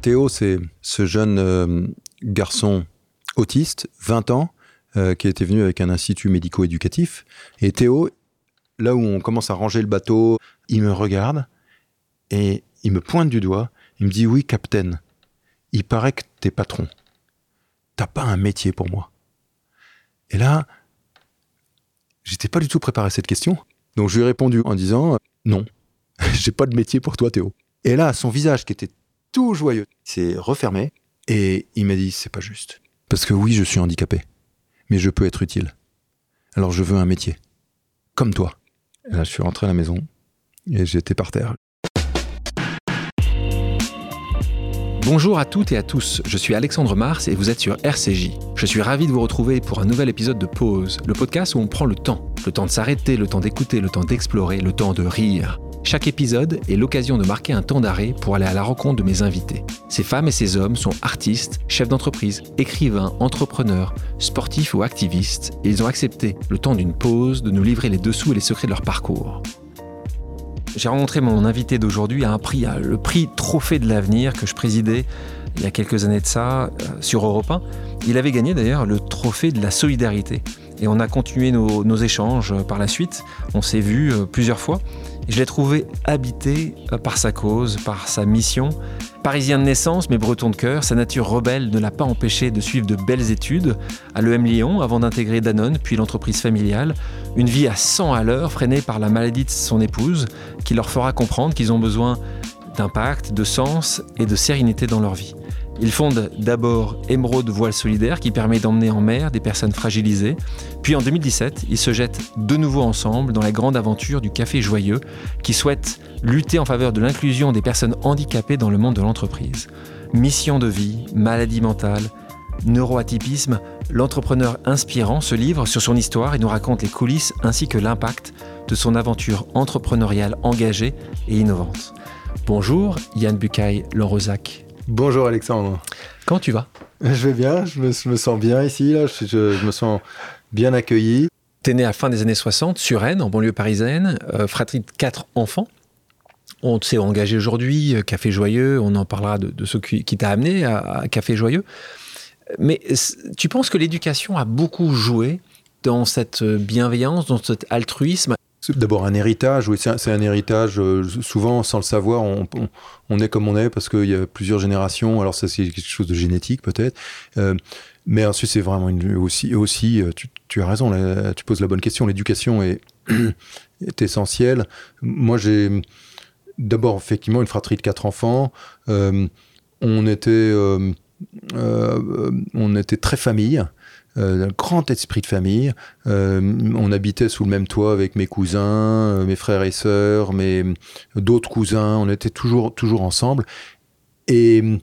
Théo, c'est ce jeune euh, garçon autiste, 20 ans, euh, qui était venu avec un institut médico-éducatif. Et Théo, là où on commence à ranger le bateau, il me regarde et il me pointe du doigt. Il me dit Oui, capitaine, il paraît que t'es patron. T'as pas un métier pour moi. Et là, j'étais pas du tout préparé à cette question. Donc je lui ai répondu en disant Non, j'ai pas de métier pour toi, Théo. Et là, son visage qui était tout joyeux s'est refermé et il m'a dit C'est pas juste. Parce que oui, je suis handicapé, mais je peux être utile. Alors je veux un métier. Comme toi. Et là, je suis rentré à la maison et j'étais par terre. Bonjour à toutes et à tous, je suis Alexandre Mars et vous êtes sur RCJ. Je suis ravi de vous retrouver pour un nouvel épisode de Pause, le podcast où on prend le temps. Le temps de s'arrêter, le temps d'écouter, le temps d'explorer, le temps de rire. Chaque épisode est l'occasion de marquer un temps d'arrêt pour aller à la rencontre de mes invités. Ces femmes et ces hommes sont artistes, chefs d'entreprise, écrivains, entrepreneurs, sportifs ou activistes, et ils ont accepté, le temps d'une pause, de nous livrer les dessous et les secrets de leur parcours. J'ai rencontré mon invité d'aujourd'hui à un prix, le prix Trophée de l'avenir que je présidais il y a quelques années de ça euh, sur Europe 1. Il avait gagné d'ailleurs le trophée de la solidarité. Et on a continué nos, nos échanges par la suite. On s'est vu euh, plusieurs fois. Je l'ai trouvé habité euh, par sa cause, par sa mission. Parisien de naissance, mais breton de cœur, sa nature rebelle ne l'a pas empêché de suivre de belles études à l'EM Lyon avant d'intégrer Danone, puis l'entreprise familiale. Une vie à 100 à l'heure, freinée par la maladie de son épouse, qui leur fera comprendre qu'ils ont besoin d'impact, de sens et de sérénité dans leur vie. Il fonde d'abord Émeraude Voile Solidaire qui permet d'emmener en mer des personnes fragilisées. Puis en 2017, ils se jettent de nouveau ensemble dans la grande aventure du Café Joyeux qui souhaite lutter en faveur de l'inclusion des personnes handicapées dans le monde de l'entreprise. Mission de vie, maladie mentale, neuroatypisme, l'entrepreneur inspirant se livre sur son histoire et nous raconte les coulisses ainsi que l'impact de son aventure entrepreneuriale engagée et innovante. Bonjour Yann Bucaille Lanrosac. Bonjour Alexandre. Comment tu vas? Je vais bien, je me, sens bien ici, là. Je, me sens bien accueilli. Tu es né à la fin des années 60 sur Rennes, en banlieue parisienne, euh, fratrie de quatre enfants. On s'est engagé aujourd'hui, euh, Café Joyeux, on en parlera de, ce qui, t'a amené à, Café Joyeux. Mais tu penses que l'éducation a beaucoup joué dans cette bienveillance, dans cet altruisme? D'abord un héritage, oui, c'est un, héritage, euh, souvent sans le savoir, on, est comme on est parce qu'il y a plusieurs générations, alors ça c'est quelque chose de génétique peut-être, euh, mais ensuite c'est vraiment aussi, euh, tu, as raison, tu poses la bonne question, l'éducation est, est essentielle. Moi j'ai d'abord effectivement une fratrie de quatre enfants, on, était, on était très famille, euh, un grand esprit de famille. Euh, on habitait sous le même toit avec mes cousins, euh, mes frères et sœurs, mes d'autres cousins. On était toujours toujours ensemble et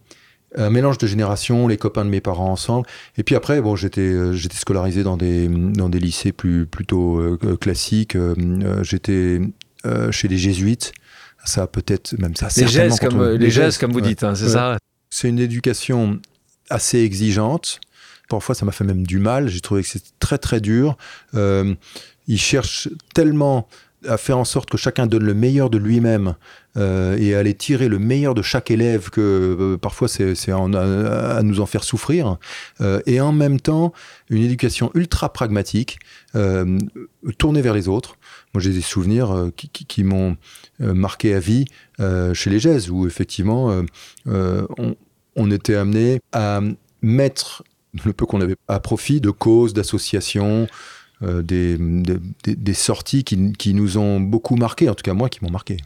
un mélange de générations, les copains de mes parents ensemble. Et puis après, bon, j'étais j'étais scolarisé dans des dans des lycées plus plutôt classiques. j'étais chez les jésuites. Ça peut-être même ça. Les gestes comme les gestes comme vous dites, hein, c'est ça. C'est une éducation assez exigeante Parfois, ça m'a fait même du mal. J'ai trouvé que c'était très, très dur. Euh, il cherche tellement à faire en sorte que chacun donne le meilleur de lui-même euh, et à aller tirer le meilleur de chaque élève que euh, parfois c'est à, nous en faire souffrir euh, et en même temps une éducation ultra pragmatique tournée vers les autres moi j'ai des souvenirs qui, m'ont marqué à vie chez les Gèses où effectivement on, on, était amené à mettre le peu qu'on avait à profit de causes, d'associations, euh, des, des, sorties qui, qui, nous ont beaucoup marqué, en tout cas moi qui m'ont marqué.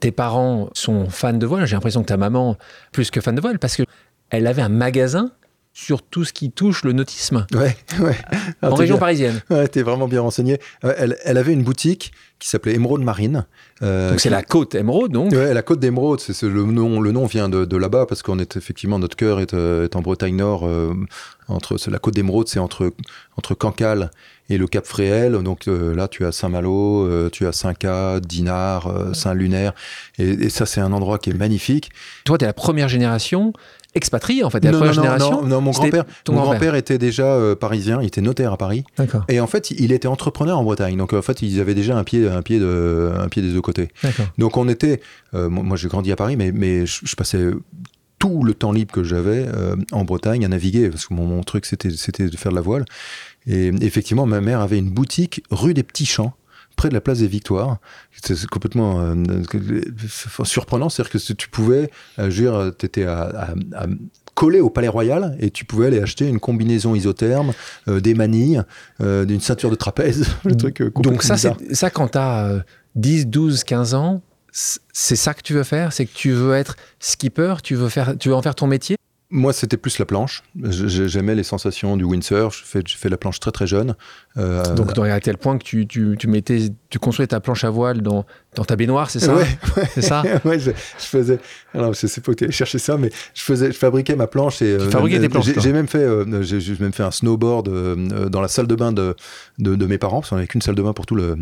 Tes parents sont fans de voile, j'ai l'impression que ta maman plus que fan de voile, parce qu'elle avait un magasin sur tout ce qui touche le nautisme. Ouais, ouais. En région parisienne. Ouais, t'es vraiment bien renseigné. Elle, elle, avait une boutique qui s'appelait Émeraude Marine. Euh, donc c'est la côte Émeraude, donc Ouais, la côte d'Émeraude. C'est, le, nom, le nom vient de, de là-bas parce qu'on est effectivement, notre cœur est, euh, est en Bretagne Nord. Euh, entre, la côte d'Émeraude, c'est entre, entre Cancale et le Cap Fréhel. Donc là, tu as Saint-Malo, tu as Saint-Cas, Dinard, Saint-Lunaire. Et, et, ça, c'est un endroit qui est magnifique. Toi, tu es la première génération expatrié en fait, la première génération. Non, mon grand-père, mon grand-père était déjà euh, parisien, il était notaire à Paris. Et en fait, il était entrepreneur en Bretagne. Donc en fait, ils avaient déjà un pied, un pied de, un pied des deux côtés. Donc on était, euh, moi j'ai grandi à Paris, mais mais je, passais tout le temps libre que j'avais en Bretagne à naviguer, parce que mon, mon truc c'était de faire de la voile. Et effectivement, ma mère avait une boutique rue des Petits Champs près de la place des Victoires. C'est complètement euh, surprenant, c'est-à-dire que tu pouvais, euh, je veux dire, étais à, coller au Palais Royal et tu pouvais aller acheter une combinaison isotherme, euh, des manilles, d'une ceinture de trapèze, le truc Donc ça, ça quand tu as 10, 12, 15 ans, c'est ça que tu veux faire? C'est que tu veux être skipper, tu veux, faire, tu veux en faire ton métier? Moi, c'était plus la planche. J'aimais les sensations du windsurf. J'ai fait, la planche très très jeune. Euh, Donc, à tel point que tu, tu, tu, tu construisais ta planche à voile dans, dans ta baignoire, c'est ça ouais, C'est ça Ouais, je, faisais. Alors, je sais pas où tu chercher ça, mais je, faisais, je fabriquais ma planche. Et, tu fabriquais des planches J'ai même, fait, euh, j'ai même fait un snowboard euh, dans la salle de bain de, de, de mes parents, parce qu'on n'avait qu'une salle de bain pour tout, le,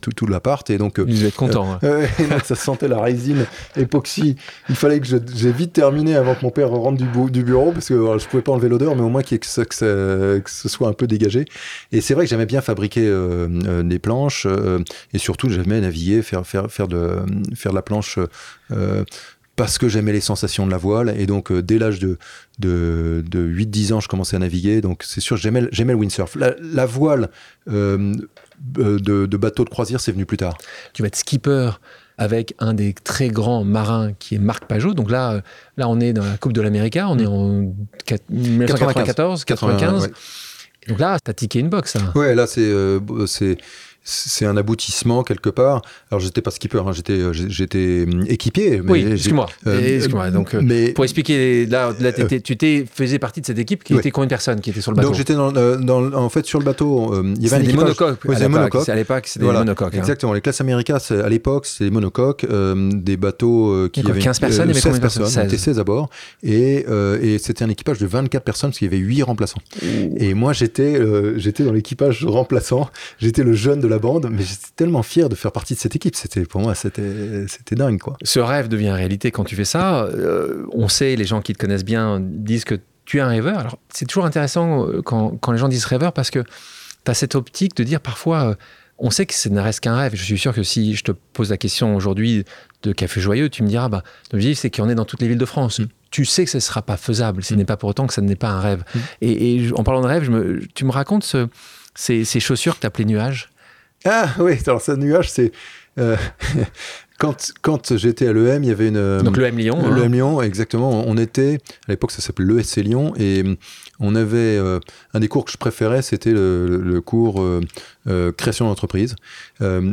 tout, tout l'appart. Et donc, Ils être contents. Hein. ça sentait la résine époxy. Il fallait que j'ai vite terminé avant que mon père rentre du, du bureau, parce que je pouvais pas enlever l'odeur, mais au moins que, que, que, ce soit un peu dégagé. Et c'est vrai que j'aimais bien fabriquer euh, euh, des planches euh, et surtout j'aimais naviguer, faire, faire, faire, de, faire de la planche parce que j'aimais les sensations de la voile. Et donc, dès l'âge de, de, de 8-10 ans, je commençais à naviguer. Donc, c'est sûr, j'aimais, j'aimais le windsurf. La, voile de, de, bateau de croisière, c'est venu plus tard. Tu vas être skipper avec un des très grands marins qui est Marc Pajot. Donc là, là on est dans la Coupe de l'Amérique, on est en 1994, 95. Donc là, t'as tiqué une box. Hein. Ouais, là, c'est euh, c'est un aboutissement quelque part. Alors j'étais pas skipper, hein, j'étais euh, j'étais hum, équipier. Mais oui, excuse-moi. Euh, excuse Donc euh, mais, pour expliquer, là, là tu faisais partie de cette équipe qui était combien de personnes qui étaient sur le bateau Donc j'étais dans, dans, en fait sur le bateau. il y avait des monocoques. À l'époque, c'était des monocoques. Hein. Exactement. Les classes américaines à l'époque c'est des monocoques, des bateaux qui avaient 15 personnes, 16 personnes, 16. 16 à bord, et, et c'était un équipage de 24 personnes parce qu'il y avait 8 remplaçants. Et moi j'étais j'étais dans l'équipage remplaçant. J'étais le jeune de la bande, mais j'étais tellement fier de faire partie de cette équipe. C'était pour moi, c'était c'était dingue quoi. Ce rêve devient réalité quand tu fais ça. Euh, on sait, les gens qui te connaissent bien disent que tu es un rêveur. Alors c'est toujours intéressant euh, quand, quand, les gens disent rêveur parce que tu as cette optique de dire parfois. Euh, on sait que ça ne reste qu'un rêve. Je suis sûr que si je te pose la question aujourd'hui de Café Joyeux, tu me diras, bah, l'objectif, c'est qu'il y en ait dans toutes les villes de France. Mm. Tu sais que ce ne sera pas faisable. Ce mm. n'est pas pour autant que ça n'est pas un rêve. Mm. Et, en parlant de rêve, je me, tu me racontes ce, ces, ces, chaussures que tu appelais nuages? Ah oui, alors ce nuage, c'est. Euh, quand, quand j'étais à l'EM, il y avait une. Euh, Donc l'EM Lyon. L'EM hein. Lyon, exactement. On était, à l'époque, ça s'appelait l'ESC Lyon, et on avait. Euh, un des cours que je préférais, c'était le, cours création d'entreprise,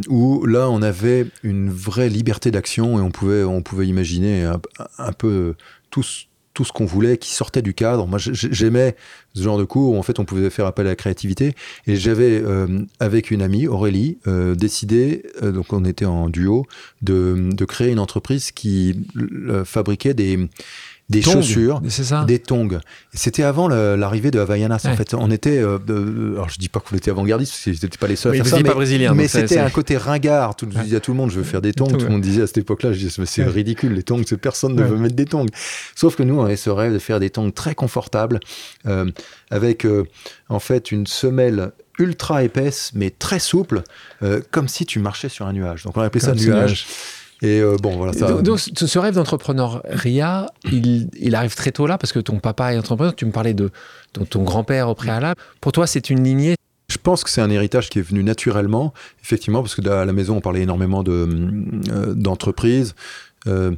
où là, on avait une vraie liberté d'action et on pouvait, on pouvait imaginer un, un peu tous tout ce qu'on voulait qui sortait du cadre. Moi, j'aimais ce genre de cours où en fait on pouvait faire appel à la créativité. Et j'avais, euh, avec une amie, Aurélie, euh, décidé, euh, donc on était en duo, de, de créer une entreprise qui fabriquait des des chaussures, des tongs. C'était avant l'arrivée de Havaianas. En fait, on était. Euh, alors, je dis pas qu'on était avant-gardiste, c'était pas les seuls. à mais, pas brésilien. Mais c'était un côté ringard. Tout, je disais à tout le monde, je veux faire des tongs. Tout, le monde disait à cette époque-là, je disais, c'est ridicule, les tongs, personne ne veut mettre des tongs. Sauf que nous, on avait ce rêve de faire des tongs très confortables, euh, avec euh, en fait une semelle ultra épaisse, mais très souple, comme si tu marchais sur un nuage. Donc, on appelait ça nuage. Et euh, bon, voilà. Ça... Donc, ce rêve d'entrepreneuriat, il, il, arrive très tôt là, parce que ton papa est entrepreneur. Tu me parlais de, ton grand-père au préalable. Pour toi, c'est une lignée je pense que c'est un héritage qui est venu naturellement, effectivement, parce que à la maison, on parlait énormément euh, d'entreprises. Euh,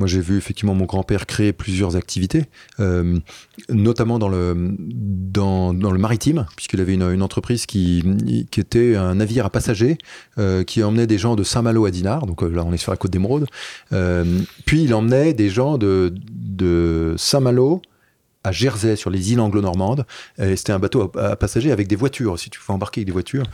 moi, j'ai vu effectivement mon grand-père créer plusieurs activités, euh, notamment dans le, maritime, puisqu'il avait une, entreprise qui, qui était un navire à passagers euh, qui emmenait des gens de Saint-Malo à Dinard, donc euh, là on est sur la côte d'Émeraude. puis il emmenait des gens de Saint-Malo à Jersey, sur les îles anglo-normandes. C'était un bateau à, passagers avec des voitures, si tu pouvais embarquer avec des voitures.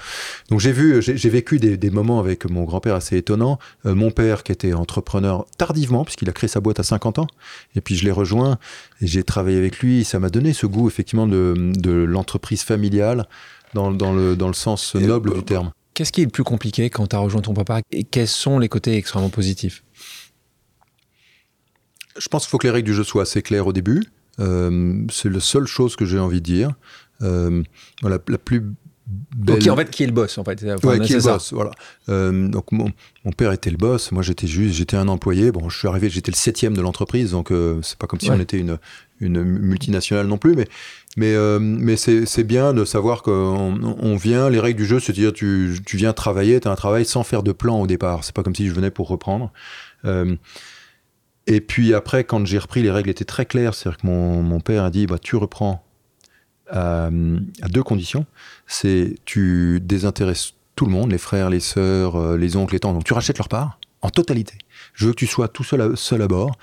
Donc j'ai vu, j'ai vécu des, moments avec mon grand-père assez étonnants. Euh, mon père qui était entrepreneur tardivement, puisqu'il a créé sa boîte à 50 ans. Et puis je l'ai rejoint et j'ai travaillé avec lui. Ça m'a donné ce goût effectivement de, l'entreprise familiale dans, le, dans le sens noble du terme. Qu'est-ce qui est le plus compliqué quand tu as rejoint ton papa et quels sont les côtés extrêmement positifs? Je pense qu'il faut que les règles du jeu soient assez claires au début. Euh, c'est la seule chose que j'ai envie de dire. Euh, la plus belle- Ok, en fait, qui est le boss en fait Enfin, Ouais, qui est le boss, voilà. Euh, donc mon, mon père était le boss, moi j'étais juste, j'étais un employé. Bon, je suis arrivé, j'étais le septième de l'entreprise, donc euh, c'est pas comme si Ouais. on était une, une multinationale non plus, mais mais euh, mais c'est c'est bien de savoir qu'on on vient. Les règles du jeu, c'est-à-dire tu tu viens travailler, tu as un travail sans faire de plan au départ. C'est pas comme si je venais pour reprendre. Euh, et puis après, quand j'ai repris, les règles étaient très claires. C'est-à-dire que mon, père a dit, bah, tu reprends à, à deux conditions. C'est tu désintéresses tout le monde, les frères, les sœurs, euh, les oncles, les tantes. Donc tu rachètes leur part en totalité. Je veux que tu sois tout seul à, seul à bord.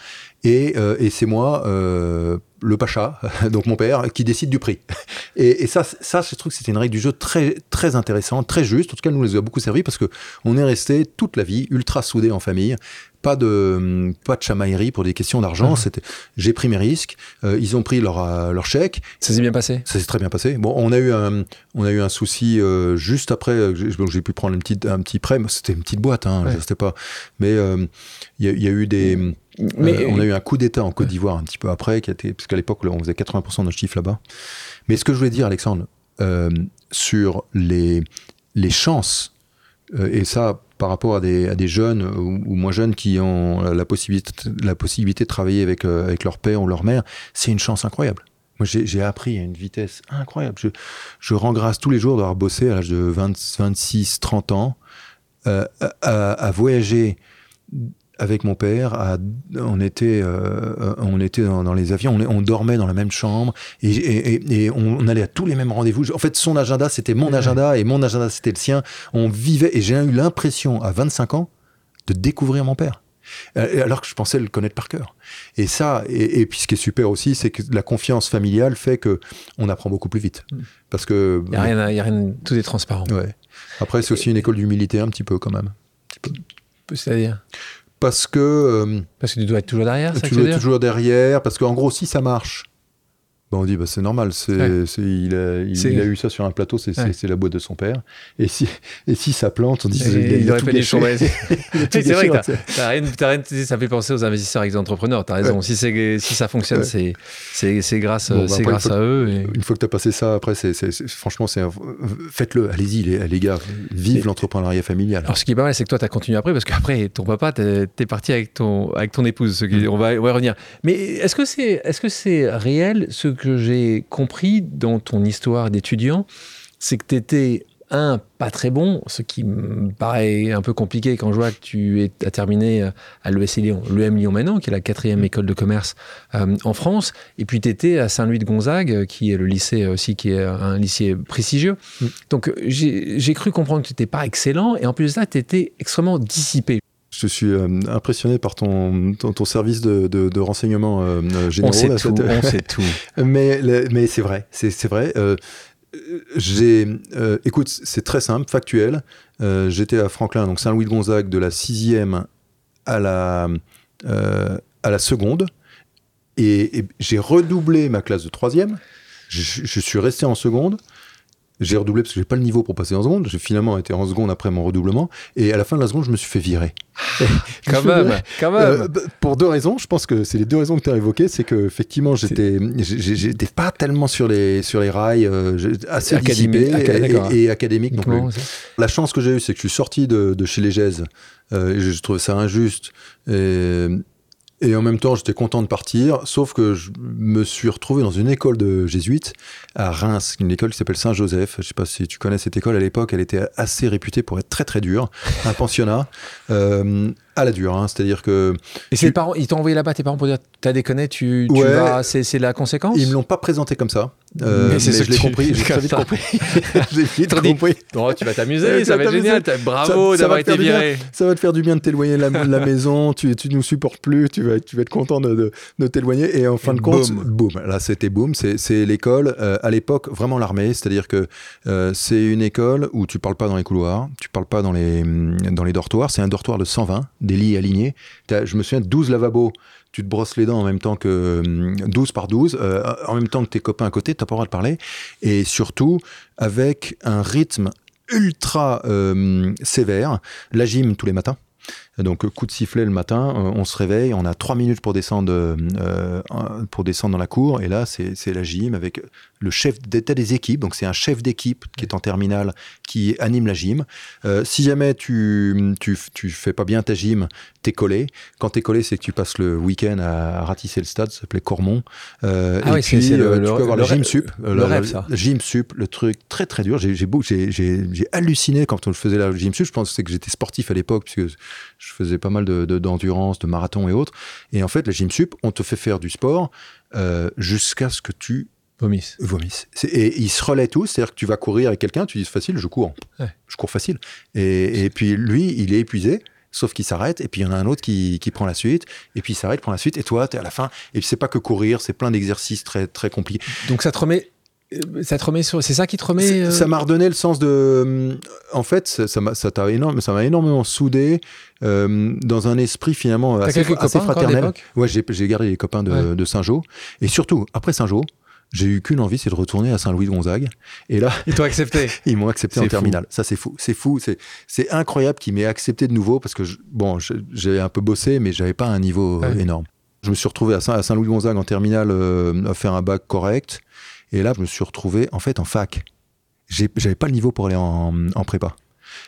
Et, euh, et c'est moi, euh, le pacha, donc mon père, qui décide du prix. Et, ça, ça, je trouve que c'était une règle du jeu très, très intéressante, très juste. En tout cas, nous les a beaucoup servi parce que on est resté toute la vie ultra soudés en famille. Pas de, pas de chamaillerie pour des questions d'argent. Mhm. C'était, j'ai pris mes risques. euh, ils ont pris leur, euh, leur chèque. Ça s'est bien passé? Ça s'est très bien passé. Bon, on a eu un, on a eu un souci euh, juste après. j'ai- pu prendre une petite, un petit prêt. C'était une petite boîte, hein. Ouais. C'était pas. Mais euh, il y, a- il y a eu des. Mais on a eu un coup d'État en Côte d'Ivoire un petit peu après, qui a été, parce qu'à l'époque, on faisait 80% de notre chiffre là-bas. Mais ce que je voulais dire, Alexandre, sur les, les chances, et ça par rapport à des, jeunes ou, moins jeunes qui ont la possibilité, la possibilité de travailler avec, euh, avec leur père ou leur mère, c'est une chance incroyable. Moi, j'ai appris à une vitesse incroyable. Je, je rends grâce tous les jours d'avoir bossé à l'âge de 20, 26, 30 ans, euh, à voyager avec mon père, à- on était, euh, on était dans, dans les avions, on, on dormait dans la même chambre et, et- et- et on, allait à tous les mêmes rendez-vous. En fait, son agenda, c'était mon agenda et mon agenda, c'était le sien. On vivait et j'ai eu l'impression, à 25 ans, de découvrir mon père. Euh, Alors que je pensais le connaître par cœur. Et ça, et, et puis ce qui est super aussi, c'est que la confiance familiale fait que on apprend beaucoup plus vite. Mm. Parce que. il y a rien, à- il y a rien, tout est transparent. Ouais. Après, c'est aussi une école d'humilité, un petit peu quand même. C'est-à-dire? Parce que. euh, Parce que tu dois être toujours derrière, ça que tu dois être toujours derrière, parce qu'en gros, si ça marche, ben on dit bah, c'est normal, c'est, Ouais. c'est- il, a, il, a eu ça sur un plateau, c'est, Ouais. la boîte de son père. Et si, et si ça plante, on dit il, a- il aurait a tout Oui, c'est vrai que t'as- T'as rien, t'as rien, ça fait penser aux investisseurs et aux entrepreneurs. T'as raison. Si, c'est, si ça fonctionne, Ouais. c'est, c'est, c'est grâce, Bon, bah, grâce à eux. et- Une fois que tu as passé ça, après, c'est, franchement, c'est faites-le, allez-y, les, les gars, vive l'entrepreneuriat familial. Alors, ce qui est pas mal, c'est que toi, tu as continué après, parce qu'après, ton papa, t'es, t'es parti avec ton, avec ton épouse. Ce qui- Mm. on, va, on va y revenir. Mais est-ce que, c'est, est-ce que c'est réel ce que j'ai compris dans ton histoire d'étudiant C'est que tu étais, un, pas très bon, ce qui me paraît un peu compliqué quand je vois que tu es, as terminé à l'ESC Lyon, l'EM Lyon maintenant, qui est la quatrième Mm. école de commerce euh, en France. Et puis, tu étais à Saint-Louis de Gonzague, euh, qui est le lycée aussi, qui est un lycée prestigieux. Mm. Donc, euh, j'ai, j'ai cru comprendre que tu n'étais pas excellent. Et en plus de ça, tu étais extrêmement dissipé. Je suis euh, impressionné par ton, ton, ton service de, de, de renseignement euh, euh, généraux. on sait là, tout, on sait tout. Mais, mais c'est vrai, c'est vrai. Euh, j'ai, écoute, c'est très simple, factuel. J'étais à Franklin, donc Saint-Louis de Gonzague, de la sixième à la à la seconde, et, et j'ai redoublé ma classe de troisième. Je, je suis resté en seconde. J'ai redoublé parce que j'ai pas le niveau pour passer en seconde. J'ai finalement été en seconde après mon redoublement. Et à la fin de la seconde, je me suis fait virer. Me Quand même, virer. quand même. Euh, bah, pour deux raisons, je pense que c'est les deux raisons que tu as évoquées, c'est que effectivement j'étais j'étais pas tellement sur les sur les rails, euh, assez Académique, d'accord. et, et académique non plus. Comment ça La chance que j'ai eue, c'est que je suis sorti de, de chez les Gèzes. Euh, je trouve ça injuste. Et, et en même temps, j'étais content de partir, sauf que je me suis retrouvé dans une école de jésuites à Reims, une école qui s'appelle Saint-Joseph. Je sais pas si tu connais cette école à l'époque, elle était assez réputée pour être très très dure. Un pensionnat euh, à la dure, hein. c'est-à-dire que Et les parents, ils t'ont envoyé là-bas, tes parents, pour dire T'as déconné, tu, tu Ouais. vas. C'est, la conséquence? Ils me l'ont pas présenté comme ça. Euh, Mais c'est ce je l'ai que tu- compris, j'ai très vite compris. j'ai vite compris. Non, tu vas t'amuser, ça tu va être génial. Bravo d'avoir été faire du bien. viré. Ça va te faire du bien de t'éloigner de la, de la maison, tu, tu nous supportes plus, tu vas, tu vas être content de, de, de t'éloigner. Et en fin Et de compte, boum. Là, c'était boum. C'est, l'école, euh, à l'époque, vraiment l'armée. C'est-à-dire que euh, c'est une école où tu parles pas dans les couloirs, tu parles pas dans les, dans les dortoirs. C'est un dortoir de 120, des lits alignés. Je me souviens, 12 lavabos. Tu te brosses les dents en même temps que hum, 12 par 12, euh, en même temps que tes copains à côté, t'as pas le droit de parler. Et surtout, avec un rythme ultra euh, sévère, la gym tous les matins. Donc coup de sifflet le matin, euh, on se réveille, on a trois minutes pour descendre, euh, pour descendre dans la cour, et là c'est la gym avec le chef d'état des équipes. Donc c'est un chef d'équipe qui est en terminale qui anime la gym. Euh, si jamais tu, tu, tu fais pas bien ta gym, t'es collé. Quand t'es collé, c'est que tu passes le week-end à, ratisser le stade, ça s'appelait Cormont. Euh, ah et puis tu peux avoir le, gym sup, le, rêve, ça. gym sup, le truc très très dur. J'ai halluciné quand on faisait la gym sup. Je pense que j'étais sportif à l'époque puisque je faisais pas mal de d'endurance, de, marathon et autres. Et en fait, la gym sup, on te fait faire du sport euh, jusqu'à ce que tu. Vomissent. Et ils se relaient tous, c'est-à-dire que tu vas courir avec quelqu'un, tu dis facile, je cours. Je cours facile. Et, et, puis lui, il est épuisé, sauf qu'il s'arrête, et puis il y en a un autre qui, qui prend la suite, et puis il s'arrête, prend la suite, et toi, tu es à la fin. Et puis c'est pas que courir, c'est plein d'exercices très, très compliqués. Donc ça te remet ça te remet sur... C'est ça qui te remet. Euh ça m'a redonné le sens de. Euh, en fait, ça m'a ça énorme, ça m'a énormément soudé euh, dans un esprit finalement assez, assez fraternel. Ouais, j'ai gardé les copains de, de Saint-Jean et surtout après Saint-Jean, j'ai eu qu'une envie, c'est de retourner à Saint-Louis-de-Gonzague. Et là, ils t'ont accepté. ils m'ont accepté en terminale. Ça, c'est fou, c'est fou, c'est incroyable qu'ils m'aient accepté de nouveau parce que bon, j'ai un peu bossé, mais j'avais pas un niveau énorme. Je me suis retrouvé à Saint-Louis-de-Gonzague en terminale à faire un bac correct. Et là, je me suis retrouvé en fait en fac. J'avais pas le niveau pour aller en, prépa.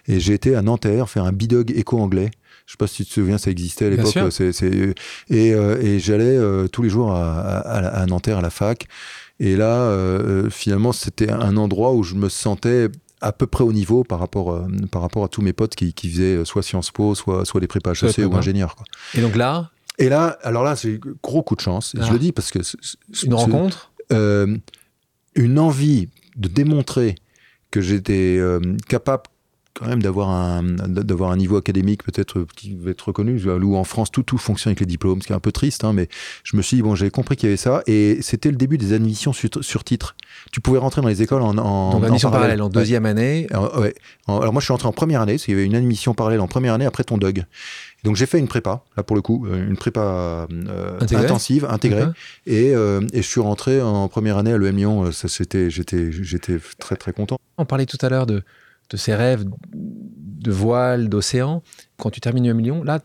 Et j'ai été à Nanterre faire un bidog éco-anglais. Je sais pas si tu te souviens, ça existait à l'époque. Et, euh, et j'allais euh, tous les jours à, à, Nanterre à la fac. Et là, euh, finalement, c'était un endroit où je me sentais à peu près au niveau par rapport, par rapport à tous mes potes qui, qui faisaient soit Sciences Po, soit, soit des prépas HEC ou ingénieurs. Quoi. Et donc là Et là, alors là, c'est gros coup de chance. Je ah. le dis parce que. Une rencontre? Une envie de démontrer que j'étais euh, capable quand même d'avoir un d'avoir un niveau académique peut-être qui va être reconnu où en France tout tout fonctionne avec les diplômes ce qui est un peu triste hein, mais je me suis dit bon j'avais compris qu'il y avait ça et c'était le début des admissions sur, sur titre tu pouvais rentrer dans les écoles en, en Donc, admission parallèle. en deuxième année alors, ouais. alors moi je suis rentré en première année parce qu'il y avait une admission parallèle en première année après ton DUG donc j'ai fait une prépa, là pour le coup, euh, une prépa euh, intensive, intégrée, et, euh, et, je suis rentré en première année à l'EM Lyon. J'étais très très content. On parlait tout à l'heure de, de ces rêves de voile, d'océan. Quand tu termines l'EM Lyon, là,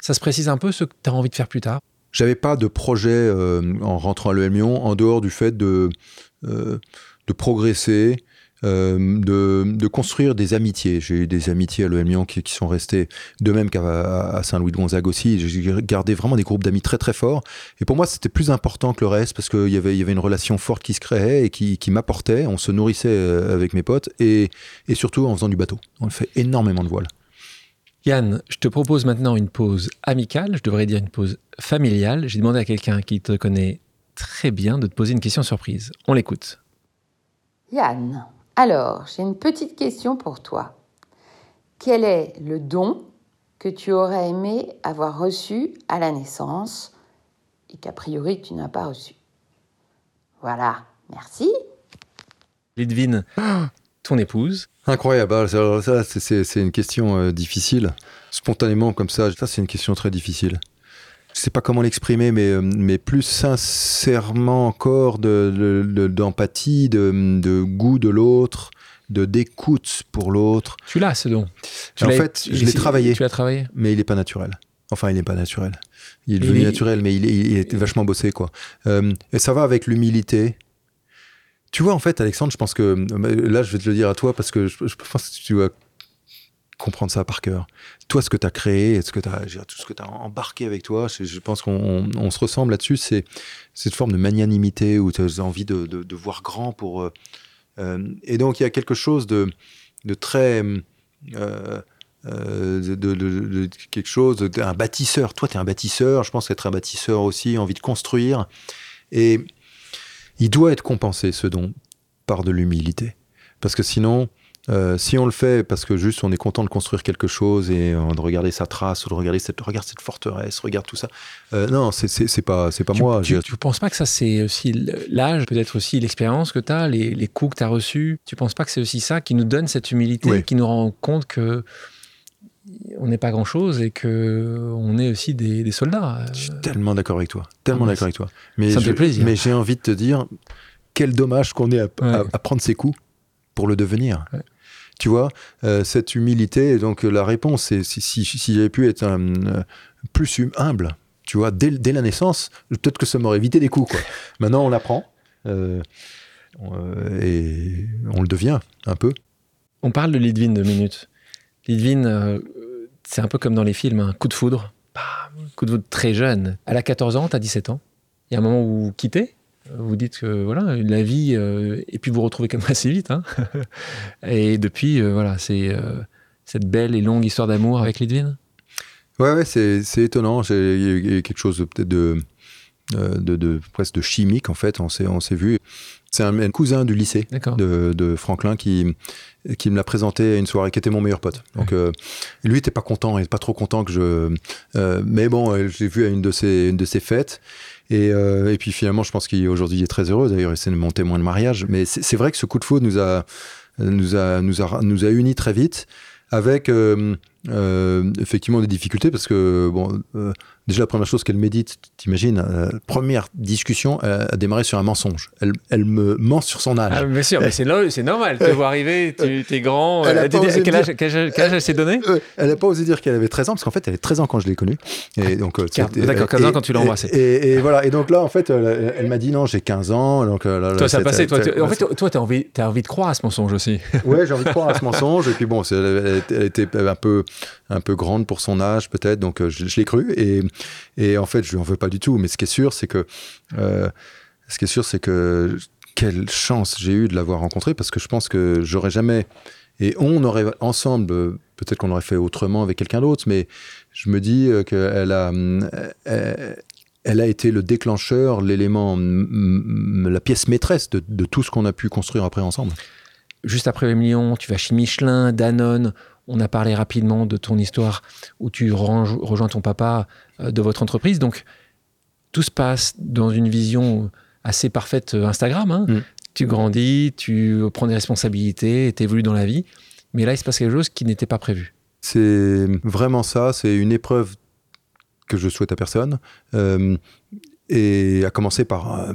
ça se précise un peu ce que tu as envie de faire plus tard? J'avais pas de projet en rentrant à l'EM Lyon en dehors du fait de de progresser, euh, de, construire des amitiés. J'ai eu des amitiés à l'OM Lyon qui, sont restées, de même qu'à Saint-Louis de Gonzague aussi. J'ai gardé vraiment des groupes d'amis très très forts. Et pour moi, c'était plus important que le reste parce qu'il y avait, y avait une relation forte qui se créait et qui, m'apportait. On se nourrissait euh, avec mes potes et, et surtout en faisant du bateau. On fait énormément de voile. Yann, je te propose maintenant une pause amicale, je devrais dire une pause familiale. J'ai demandé à quelqu'un qui te connaît très bien de te poser une question surprise. On l'écoute. Yann, alors, j'ai une petite question pour toi. Quel est le don que tu aurais aimé avoir reçu à la naissance et qu'a priori tu n'as pas reçu? Voilà, merci. Lidvine, ton épouse. Incroyable, ah, ça, c'est une question euh, difficile. Spontanément comme ça, ça c'est une question très difficile je sais pas comment l'exprimer, mais, euh, mais plus sincèrement encore d'empathie, de, de, de, goût de l'autre, de d'écoute pour l'autre. Tu l'as ce don. en fait, je l'ai travaillé. Tu l'as travaillé? Mais il n'est pas naturel. Enfin, il n'est pas naturel. Il est devenu naturel, mais il, il, est vachement bossé, quoi. Euh, et ça va avec l'humilité. Tu vois, en fait, Alexandre, je pense que euh, là, je vais te le dire à toi parce que je, je pense que tu vois comprendre ça par cœur. Toi, ce que tu as créé, ce que as, tout ce que tu as embarqué avec toi, je pense qu'on se ressemble là-dessus, c'est cette forme de magnanimité où tu as envie de, voir grand pour. Euh, euh, et donc, il y a quelque chose de, très. Euh, de, quelque chose, un bâtisseur. Toi, tu es un bâtisseur, je pense être un bâtisseur aussi, envie de construire. Et il doit être compensé, ce don, par de l'humilité. Parce que sinon, euh, si on le fait parce que juste on est content de construire quelque chose et euh, de regarder sa trace ou de regarder cette, regarde cette forteresse, regarde tout ça. Euh, non, c'est pas, c'est pas moi. Tu, tu penses pas que ça c'est aussi l'âge, peut-être aussi l'expérience que tu as, les, les, coups que tu as reçus? Tu penses pas que c'est aussi ça qui nous donne cette humilité, qui nous rend compte que on n'est pas grand chose et que on est aussi des, soldats. Je suis tellement d'accord avec toi, tellement ah, d'accord avec toi. Mais ça me fait plaisir. Mais j'ai envie de te dire, quel dommage qu'on ait à, prendre ces coups pour le devenir. Tu vois, euh, cette humilité. Donc la réponse, c'est si, si, si j'avais pu être un, euh, plus hum- humble, tu vois, dès, dès la naissance, peut-être que ça m'aurait évité des coups. Quoi. Maintenant, on apprend. Euh, euh, et on le devient un peu. On parle de Lidvin deux minutes. Lidvin, euh, c'est un peu comme dans les films, un coup de foudre. Bam, coup de foudre très jeune. Elle a 14 ans, t'as 17 ans. Il y a un moment où vous quittez. Vous dites que voilà, la vie, euh, et puis vous vous retrouvez quand même assez vite. hein. et depuis, euh, voilà, c'est euh, cette belle et longue histoire d'amour avec Lidvin. Ouais, ouais, c'est c'est étonnant. J'ai- Il y a quelque chose peut-être de, de, de- presque de chimique en fait. On s'est on s'est vu. C'est un, un cousin du lycée de, de Franklin qui qui me l'a présenté à une soirée qui était mon meilleur pote. Donc euh, lui était pas content, il était pas trop content que je. euh, mais bon, l'ai vu à une de ses une de ses fêtes. Et, euh, et puis finalement, je pense qu'aujourd'hui, il est très heureux. D'ailleurs, c'est mon témoin de mariage. Mais c'est vrai que ce coup de foudre nous a, nous a, nous a, nous a unis très vite avec euh, euh, effectivement des difficultés parce que bon euh, déjà la première chose qu'elle médite t'imagines euh, première discussion elle a démarré sur un mensonge elle, elle me ment sur son âge Ah, bien sûr, mais c'est no- c'est normal. Tu vois arriver, tu es grand. Elle a euh, quel âge, quel âge- quel âge elle s'est donné Euh, elle n'a pas osé dire qu'elle avait 13 ans parce qu'en fait elle avait 13 ans quand je l'ai connue et donc euh, Quinze- c'était- d'accord, 15 ans et- quand tu l'as et- embrassée. et, et voilà et donc là en fait elle, elle m'a dit non j'ai 15 ans donc euh, là, Toi, ça a passé. Toi, tu- en fait, toi, t'as envie, as envie de croire à ce mensonge aussi. Ouais, j'ai envie de croire à ce mensonge. Et puis bon, elle était un peu, un peu grande pour son âge, peut-être. Donc euh, je, l'ai cru. Et, et en fait, je lui en veux pas du tout. Mais ce qui est sûr, c'est que, euh, ce qui est sûr, c'est que quelle chance j'ai eu de l'avoir rencontrée parce que je pense que j'aurais jamais. Et on aurait ensemble, peut-être qu'on aurait fait autrement avec quelqu'un d'autre, mais je me dis euh, qu'elle a, elle, a été le déclencheur, l'élément, la pièce maîtresse de, tout ce qu'on a pu construire après ensemble. Juste après le million, tu vas chez Michelin, Danone. On a parlé rapidement de ton histoire où tu range- rejoins ton papa euh, de votre entreprise. Donc, tout se passe dans une vision assez parfaite euh, Instagram. hein. Mm. Tu grandis, tu prends des responsabilités, tu évolues dans la vie. Mais là, il se passe quelque chose qui n'était pas prévu. C'est vraiment ça, c'est une épreuve que je souhaite à personne. Euh, et à commencer par,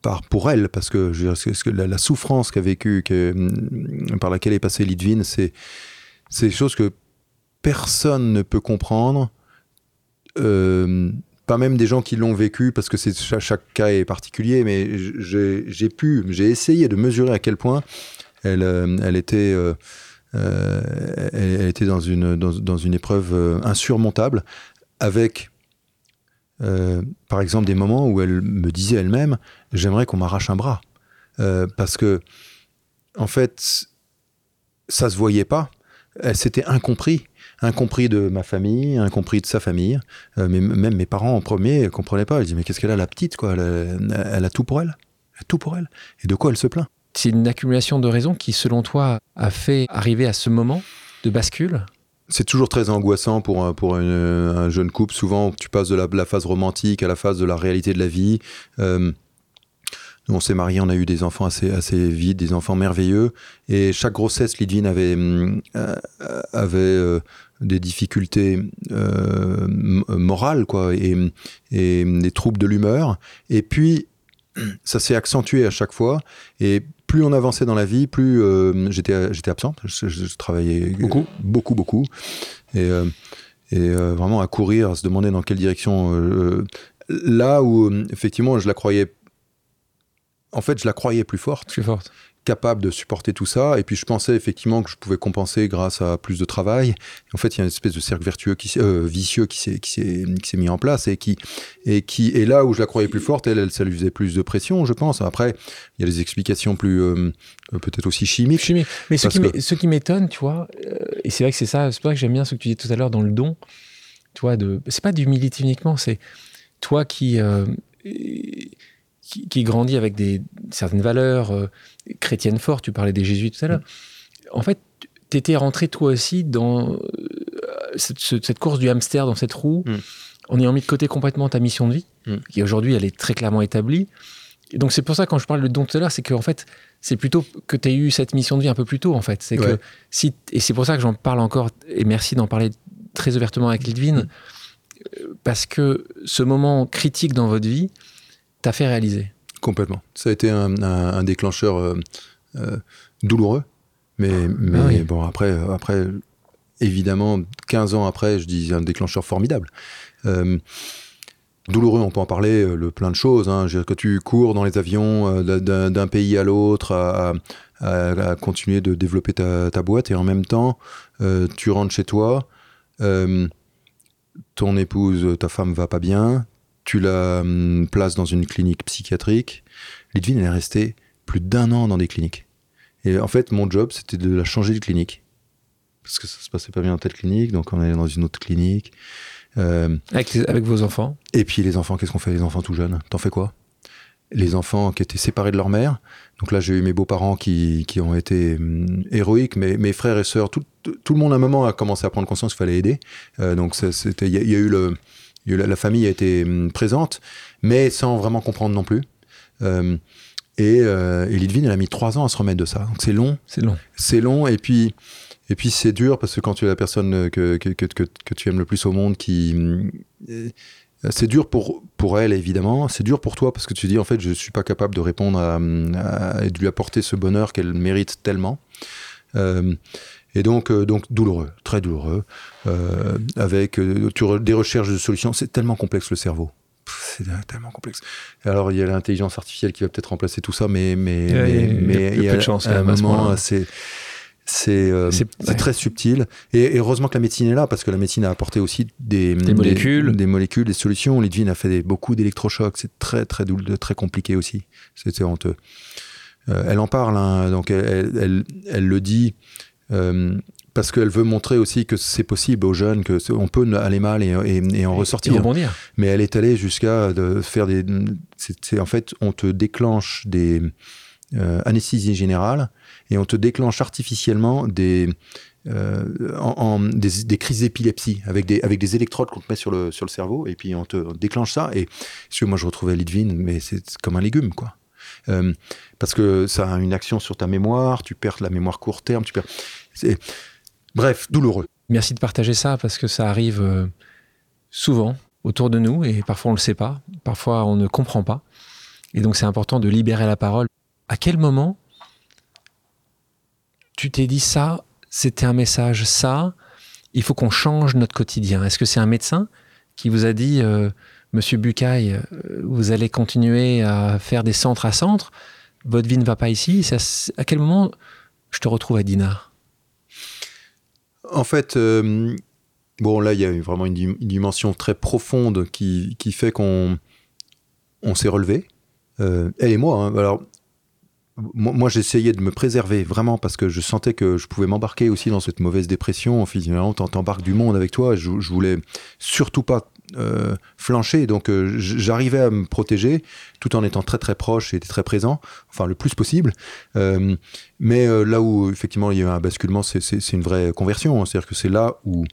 par pour elle, parce que, je veux dire, la, la souffrance qu'a vécue, hum, par laquelle est passée Lidvine, c'est c'est des choses que personne ne peut comprendre. Euh, pas même des gens qui l'ont vécu, parce que c'est chaque, cas est particulier, mais j'ai pu, j'ai essayé de mesurer à quel point elle, euh, était, euh, elle, était dans une, dans, une épreuve insurmontable, avec, par exemple, des moments où elle me disait elle-même, j'aimerais qu'on m'arrache un bras, parce que, en fait, ça se voyait pas. Elle s'était incompris, incompris de ma famille, incompris de sa famille. Euh, mais même mes parents en premier comprenaient pas. Ils disaient mais qu'est-ce qu'elle a la petite quoi? Elle, a- elle a tout pour elle, elle a tout pour elle. Et de quoi elle se plaint? C'est une accumulation de raisons qui, selon toi, a fait arriver à ce moment de bascule? C'est toujours très angoissant pour, un- pour une- un jeune couple. Souvent, tu passes de la, phase romantique à la phase de la réalité de la vie. Euh, on s'est mariés, on a eu des enfants assez, assez vite, des enfants merveilleux. Et chaque grossesse, Lidvine avait, hum, euh, avait euh, des difficultés euh, morales, quoi, et, et des troubles de l'humeur. Et puis, ça s'est accentué à chaque fois. Et plus on avançait dans la vie, plus j'étais j'étais absente. Je, je- travaillais Beaucoup. beaucoup, beaucoup. Et, et vraiment à courir, à se demander dans quelle direction. là où, effectivement, je la croyais. En fait, je la croyais plus forte, Plus forte. capable de supporter tout ça. Et puis, je pensais effectivement que je pouvais compenser grâce à plus de travail. En fait, il y a une espèce de cercle vertueux qui, euh, vicieux qui s'est, mis en place et qui, et qui est là où je la croyais plus forte. Elle, elle, ça lui faisait plus de pression, je pense. Après, il y a des explications plus, euh, euh, peut-être aussi chimiques. Chimie. Mais ce qui, que- m'é- ce qui m'étonne, tu vois, euh, et c'est vrai que c'est ça, c'est pour ça que j'aime bien ce que tu disais tout à l'heure dans le don, tu vois, de, c'est pas d'humilité uniquement, c'est toi qui, qui, qui grandis avec des, certaines valeurs euh, chrétiennes fortes, tu parlais des jésuites tout à l'heure. En fait, tu étais rentré toi aussi dans euh, cette, ce- cette course du hamster, dans cette roue, Mm. en ayant mis de côté complètement ta mission de vie, Mm. qui aujourd'hui, elle est très clairement établie. Et donc c'est pour ça quand je parle de don tout à l'heure, c'est qu'en fait, c'est plutôt que tu as eu cette mission de vie un peu plus tôt, en fait. C'est que si, et c'est pour ça que j'en parle encore, et merci d'en parler très ouvertement avec Lidvine, euh, parce que ce moment critique dans votre vie t'a fait réaliser. Complètement. Ça a été un, un- un déclencheur euh, euh, douloureux, Mais, mais Ah oui. bon, après, après, évidemment, 15 ans après, je dis un déclencheur formidable. Euh, douloureux, on peut en parler, euh, le plein de choses. Hein. Je veux dire, que tu cours dans les avions euh, d'un- pays à l'autre à, à- à continuer de développer ta, ta boîte et en même temps, euh, tu rentres chez toi, euh, ton épouse, ta femme va pas bien, tu la hum, places dans une clinique psychiatrique. Lidvine, elle est restée plus d'un an dans des cliniques. Et en fait, mon job, c'était de la changer de clinique. Parce que ça se passait pas bien dans telle clinique, donc on allait dans une autre clinique. Euh, Avec, les- avec vos enfants et puis les enfants, qu'est-ce qu'on fait? Les enfants tout jeunes, t'en fais quoi? Les enfants qui étaient séparés de leur mère. Donc là, j'ai eu mes beaux-parents qui, qui ont été hum, héroïques, mais mes frères et sœurs, tout, tout le monde à un moment a commencé à prendre conscience qu'il fallait aider. Euh, donc il y, a- il y a eu le, la, la famille a été hum, présente, mais sans vraiment comprendre non plus. Euh, et, euh, et Lidvine, elle a mis trois ans à se remettre de ça. Donc c'est long, C'est long. c'est long et puis et puis c'est dur parce que quand tu es la personne que, que, que, tu aimes le plus au monde qui euh, c'est dur pour pour elle évidemment c'est dur pour toi parce que tu dis en fait je suis pas capable de répondre à, à- et de lui apporter ce bonheur qu'elle mérite tellement Euh, et donc euh, donc douloureux très douloureux euh, avec euh, des recherches de solutions. C'est tellement complexe le cerveau. C'est tellement complexe. Alors il y a l'intelligence artificielle qui va peut-être remplacer tout ça, mais mais Il y a- mais, il y a- mais il y a chance, un moment c'est euh, ouais. très subtil. Et, et heureusement que la médecine est là parce que la médecine a apporté aussi des, Des molécules. des, molécules des solutions. Lidvine a fait des- beaucoup d'électrochocs. C'est très très très compliqué aussi. C'était honteux. Euh, elle en parle hein, donc elle, elle, elle- elle le dit euh, parce qu'elle veut montrer aussi que c'est possible aux jeunes que on peut aller mal et, et- et en Et ressortir rebondir. mais elle est allée jusqu'à de faire des. c'est- en fait, on te déclenche des euh, anesthésies générales et on te déclenche artificiellement des, euh, en, en- des, des crises d'épilepsie avec des, avec des électrodes qu'on te met sur le, sur le cerveau et puis on te déclenche ça. Et parce que moi, je retrouvais Lidvine, mais c'est comme un légume, quoi. Euh, parce que ça a une action sur ta mémoire, tu perds la mémoire court terme, tu perds. Bref, douloureux. Merci de partager ça parce que ça arrive euh, souvent autour de nous et parfois on ne le sait pas, parfois on ne comprend pas. Et donc c'est important de libérer la parole. À quel moment tu t'es dit ça, c'était un message, ça, il faut qu'on change notre quotidien? Est-ce que c'est un médecin qui vous a dit, euh, Monsieur Bucaille, euh, vous allez continuer à faire des centres à centres, votre vie ne va pas ici à quel moment je te retrouve à Dinard? En fait, euh, bon, là, il y a vraiment une, dim- une dimension très profonde qui, fait qu'on on s'est relevé. Euh, elle et moi. hein. Alors, moi, j'essayais de me préserver vraiment parce que je sentais que je pouvais m'embarquer aussi dans cette mauvaise dépression. Finalement, t'embarques du monde avec toi. Je, je voulais surtout pas euh, flancher. Donc, euh, j'arrivais à me protéger tout en étant très très proche et très présent, enfin le plus possible. Euh, mais euh, là où effectivement il y a eu un basculement, c'est- une vraie conversion. hein. C'est-à-dire que c'est là où,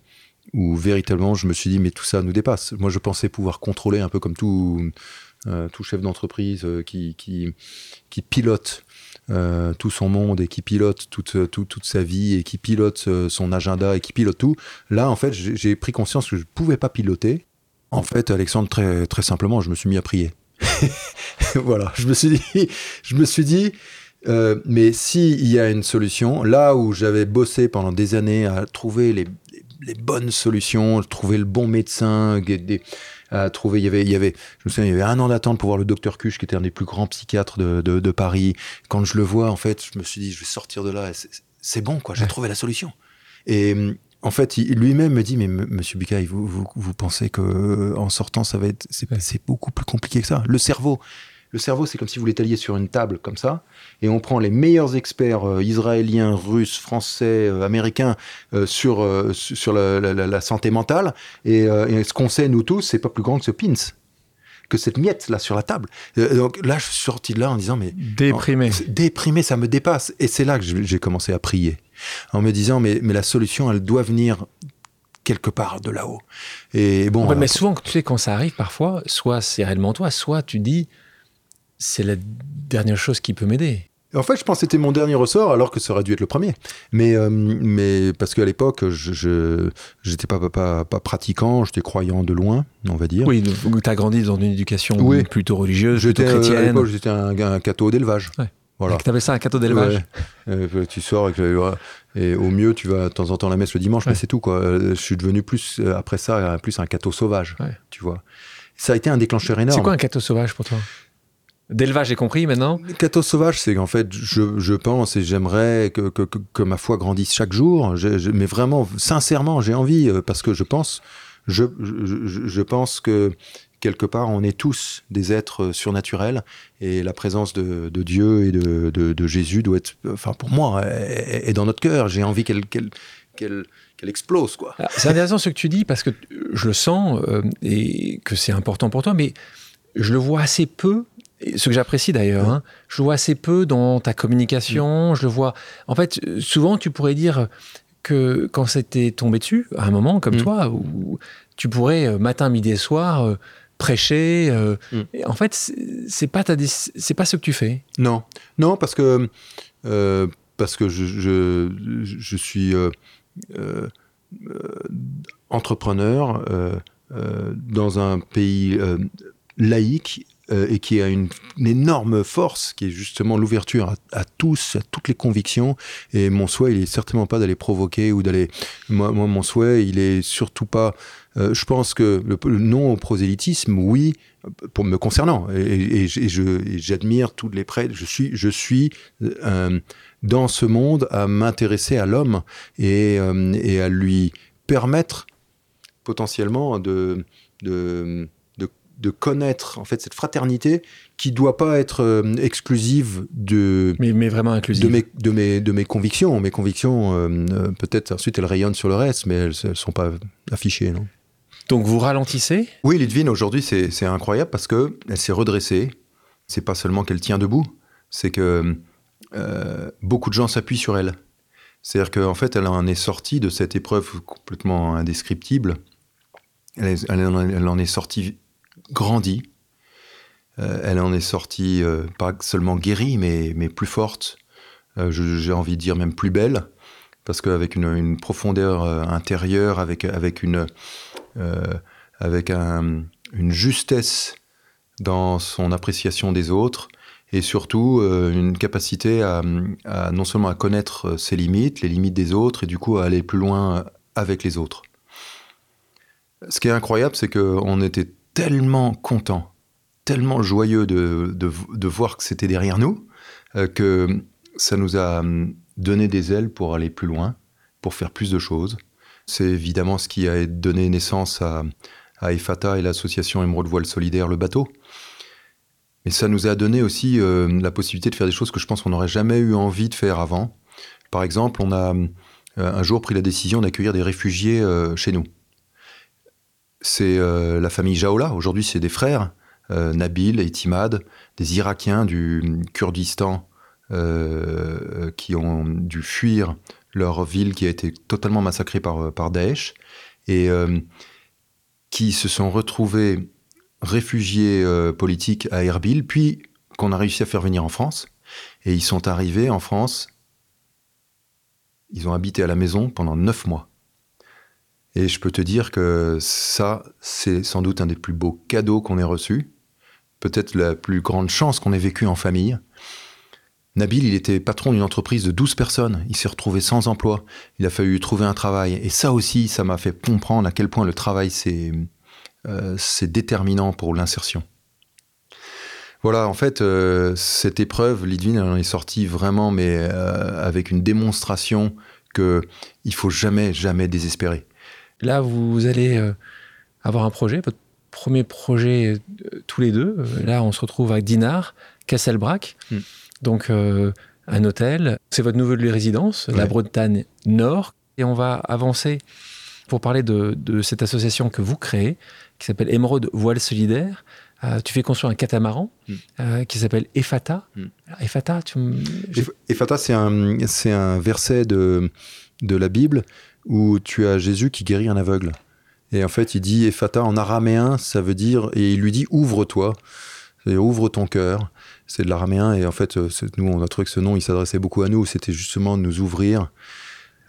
où véritablement je me suis dit, mais tout ça nous dépasse. Moi, je pensais pouvoir contrôler un peu comme tout, tout chef d'entreprise qui, qui, pilote tout son monde et qui pilote toute, euh, tout- toute sa vie et qui pilote son agenda et qui pilote tout. Là, en fait, j'ai pris conscience que je ne pouvais pas piloter. En fait, Alexandre, très, très simplement, je me suis mis à prier. voilà, je me suis dit, je me suis dit, euh, mais s'il y a une solution, là où j'avais bossé pendant des années à trouver les, les- les bonnes solutions, trouver le bon médecin, des- à trouver, il y avait, il y avait, je me souviens, il y avait un an d'attente pour voir le docteur Cuche, qui était un des plus grands psychiatres de, de- de Paris. Quand je le vois, en fait, je me suis dit, je vais sortir de là. c'est- bon, quoi. J'ai Ouais. trouvé la solution. Et hum, en fait, lui-même me dit, mais Monsieur Bucaille, vous, vous, vous pensez que euh, en sortant, ça va être, c'est Ouais. beaucoup plus compliqué que ça. Le cerveau, le cerveau, c'est comme si vous l'étaliez sur une table comme ça, et on prend les meilleurs experts euh, israéliens, russes, français, euh, américains euh, sur su- sur la, la- la- la santé mentale, et, et ce qu'on sait nous tous, c'est pas plus grand que ce pins, que cette miette là sur la table. Euh, donc là, je suis sorti de là en disant, mais Déprimé. Déprimé, ça me dépasse. Et c'est là que j'ai commencé à prier. En me disant, mais, mais la solution, elle doit venir quelque part de là-haut. Et bon. Ouais, alors, mais souvent, tu sais, quand ça arrive, parfois, soit c'est réellement toi, soit tu dis, c'est la dernière chose qui peut m'aider. En fait, je pense que c'était mon dernier ressort, alors que ça aurait dû être le premier. Mais, euh, mais parce qu'à l'époque, je j'étais pas, pas, pas pratiquant, j'étais croyant de loin, on va dire. Oui, tu as grandi dans une éducation Oui. plutôt religieuse, J'étais plutôt euh, à chrétienne. l'époque, j'étais un, un catho d'élevage. Ouais. Voilà. Tu appelles ça un cadeau d'élevage Ouais. Euh, tu sors avec et au mieux tu vas de temps en temps à la messe le dimanche, Ouais. mais c'est tout quoi. Euh, Je suis devenu plus euh, après ça euh, plus un cateau sauvage, Ouais. tu vois. Ça a été un déclencheur énorme. C'est quoi un cadeau sauvage pour toi? D'élevage, j'ai compris maintenant? Cateau sauvage, c'est qu'en fait, je, je pense et j'aimerais que, que, que- ma foi grandisse chaque jour. Je- je- mais vraiment, sincèrement, j'ai envie euh, parce que je pense, je- je pense que quelque part, on est tous des êtres surnaturels et la présence de, de Dieu et de, de, de Jésus doit être, enfin, pour moi, est, est dans notre cœur. J'ai envie qu'elle qu'elle qu'elle qu'elle explose, quoi. Alors, C'est intéressant ce que tu dis parce que je le sens euh, et que c'est important pour toi, mais je le vois assez peu. Ce que j'apprécie d'ailleurs, hein, je le vois assez peu dans ta communication. Je le vois. En fait, souvent tu pourrais dire que quand c'était tombé dessus, à un moment comme Mm. toi, où tu pourrais euh, matin, midi et soir euh, prêcher. euh, Mm. et en fait, c'est pas c'est pas ce que tu fais. Non, non, parce que euh, parce que je, je, je suis euh, euh, euh, entrepreneur euh, euh, dans un pays euh, laïque euh, et qui a une, énorme force, qui est justement l'ouverture à, tous, à toutes les convictions. Et mon souhait, il est certainement pas d'aller provoquer ou d'aller. Moi, mon souhait, il est surtout pas. euh, je pense que le, non au prosélytisme, oui, pour me concernant, et, j'admire tous les prêtres. Je suis, je suis euh, dans ce monde à m'intéresser à l'homme et, à lui permettre potentiellement de, de, connaître en fait cette fraternité qui doit pas être euh, exclusive de Mais, mais vraiment inclusif. de mes, de, mes, de mes convictions. Mes convictions, euh, euh, peut-être ensuite elles rayonnent sur le reste, mais elles ne sont pas affichées. Non Donc vous ralentissez? oui, Lidvine, aujourd'hui, c'est c'est incroyable parce que elle s'est redressée. C'est pas seulement qu'elle tient debout, c'est que euh, beaucoup de gens s'appuient sur elle. C'est-à-dire qu'en fait, elle en est sortie de cette épreuve complètement indescriptible. Elle, est- elle en, elle en est sortie grandie. Euh, elle en est sortie euh, pas seulement guérie, mais, mais plus forte. Euh, J'ai envie de dire même plus belle, parce qu'avec une, profondeur intérieure, avec, avec une, avec un- une justesse dans son appréciation des autres et surtout une capacité à, à non seulement à connaître ses limites, les limites des autres et du coup à aller plus loin avec les autres. Ce qui est incroyable, c'est qu'on était tellement contents, tellement joyeux de, de- voir que c'était derrière nous, euh, que ça nous a hum, donné des ailes pour aller plus loin, pour faire plus de choses. C'est évidemment ce qui a donné naissance à, à EFATA et l'association Émeraude Voile Solidaire, le bateau. Mais ça nous a donné aussi euh, la possibilité de faire des choses que je pense qu'on n'aurait jamais eu envie de faire avant. Par exemple, on a euh, un jour pris la décision d'accueillir des réfugiés euh, chez nous. C'est euh, la famille Jaola, aujourd'hui c'est des frères, euh, Nabil et Timad, des Irakiens du Kurdistan euh, qui ont dû fuir leur ville qui a été totalement massacrée par, par Daesh et qui se sont retrouvés réfugiés politiques à Erbil, puis qu'on a réussi à faire venir en France. Et ils sont arrivés en France, ils ont habité à la maison pendant neuf mois. Et je peux te dire que ça, c'est sans doute un des plus beaux cadeaux qu'on ait reçus, peut-être la plus grande chance qu'on ait vécue en famille. Nabil, il était patron d'une entreprise de 12 personnes. Il s'est retrouvé sans emploi. Il a fallu trouver un travail. Et ça aussi, ça m'a fait comprendre à quel point le travail, c'est euh, déterminant pour l'insertion. Voilà, en fait, euh, cette épreuve, Lidvine, elle en est sortie vraiment, mais euh, avec une démonstration que il faut jamais, jamais désespérer. Là, vous allez euh, avoir un projet, votre premier projet euh, tous les deux. Euh, là, on se retrouve à Dinard, Castelbrac. Mm. Donc, un hôtel. C'est votre nouvelle résidence, la. Bretagne Nord. Et on va avancer pour parler de, de cette association que vous créez, qui s'appelle Émeraude Voile Solidaire. Euh, tu fais construire un catamaran Mm. euh, qui s'appelle Efata. Mm. Efata, tu c'est un, un verset de, de la Bible où tu as Jésus qui guérit un aveugle. Et en fait, il dit Ephata en araméen, ça veut dire, et il lui dit ouvre-toi, ouvre ton cœur. C'est de l'araméen, et en fait, euh, nous, on a trouvé que ce nom, il s'adressait beaucoup à nous, c'était justement de nous ouvrir,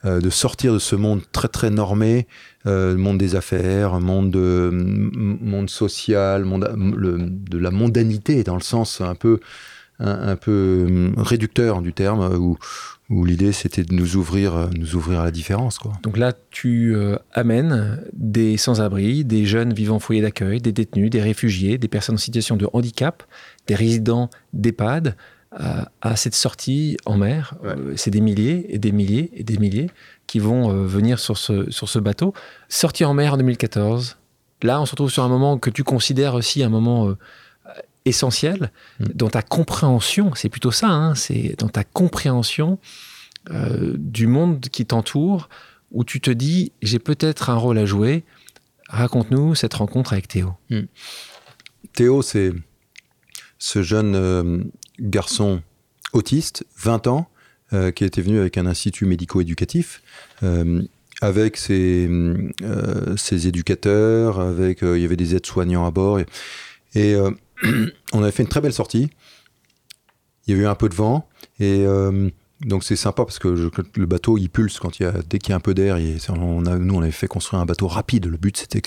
euh, de sortir de ce monde très, très normé, euh, monde des affaires, monde, de, monde social, monde, de la mondanité, dans le sens un peu un, peu hum, réducteur du terme, où, où l'idée c'était de nous ouvrir, nous ouvrir à la différence. Quoi. Donc là, tu amènes des sans-abri, des jeunes vivant en foyer d'accueil, des détenus, des réfugiés, des personnes en situation de handicap, des résidents d'EHPAD à, cette sortie en mer. c'est des milliers et des milliers et des milliers qui vont venir sur ce, sur ce bateau. Sortie en mer en 2014, Là, on se retrouve sur un moment que tu considères aussi un moment euh, essentiel mm. dans ta compréhension. C'est plutôt ça, hein, c'est dans ta compréhension euh, du monde qui t'entoure, où tu te dis j'ai peut-être un rôle à jouer. Raconte-nous cette rencontre avec Théo. Mm. Théo, c'est ce jeune euh, garçon autiste, 20 ans, qui était venu avec un institut médico-éducatif avec ses, euh, ses, éducateurs, avec euh, il y avait des aides-soignants à bord. Et, euh, on avait fait une très belle sortie. Il y a eu un peu de vent et donc c'est sympa parce que le bateau il pulse quand il y a dès qu'il y a un peu d'air. On nous on avait fait construire un bateau rapide. Le but c'était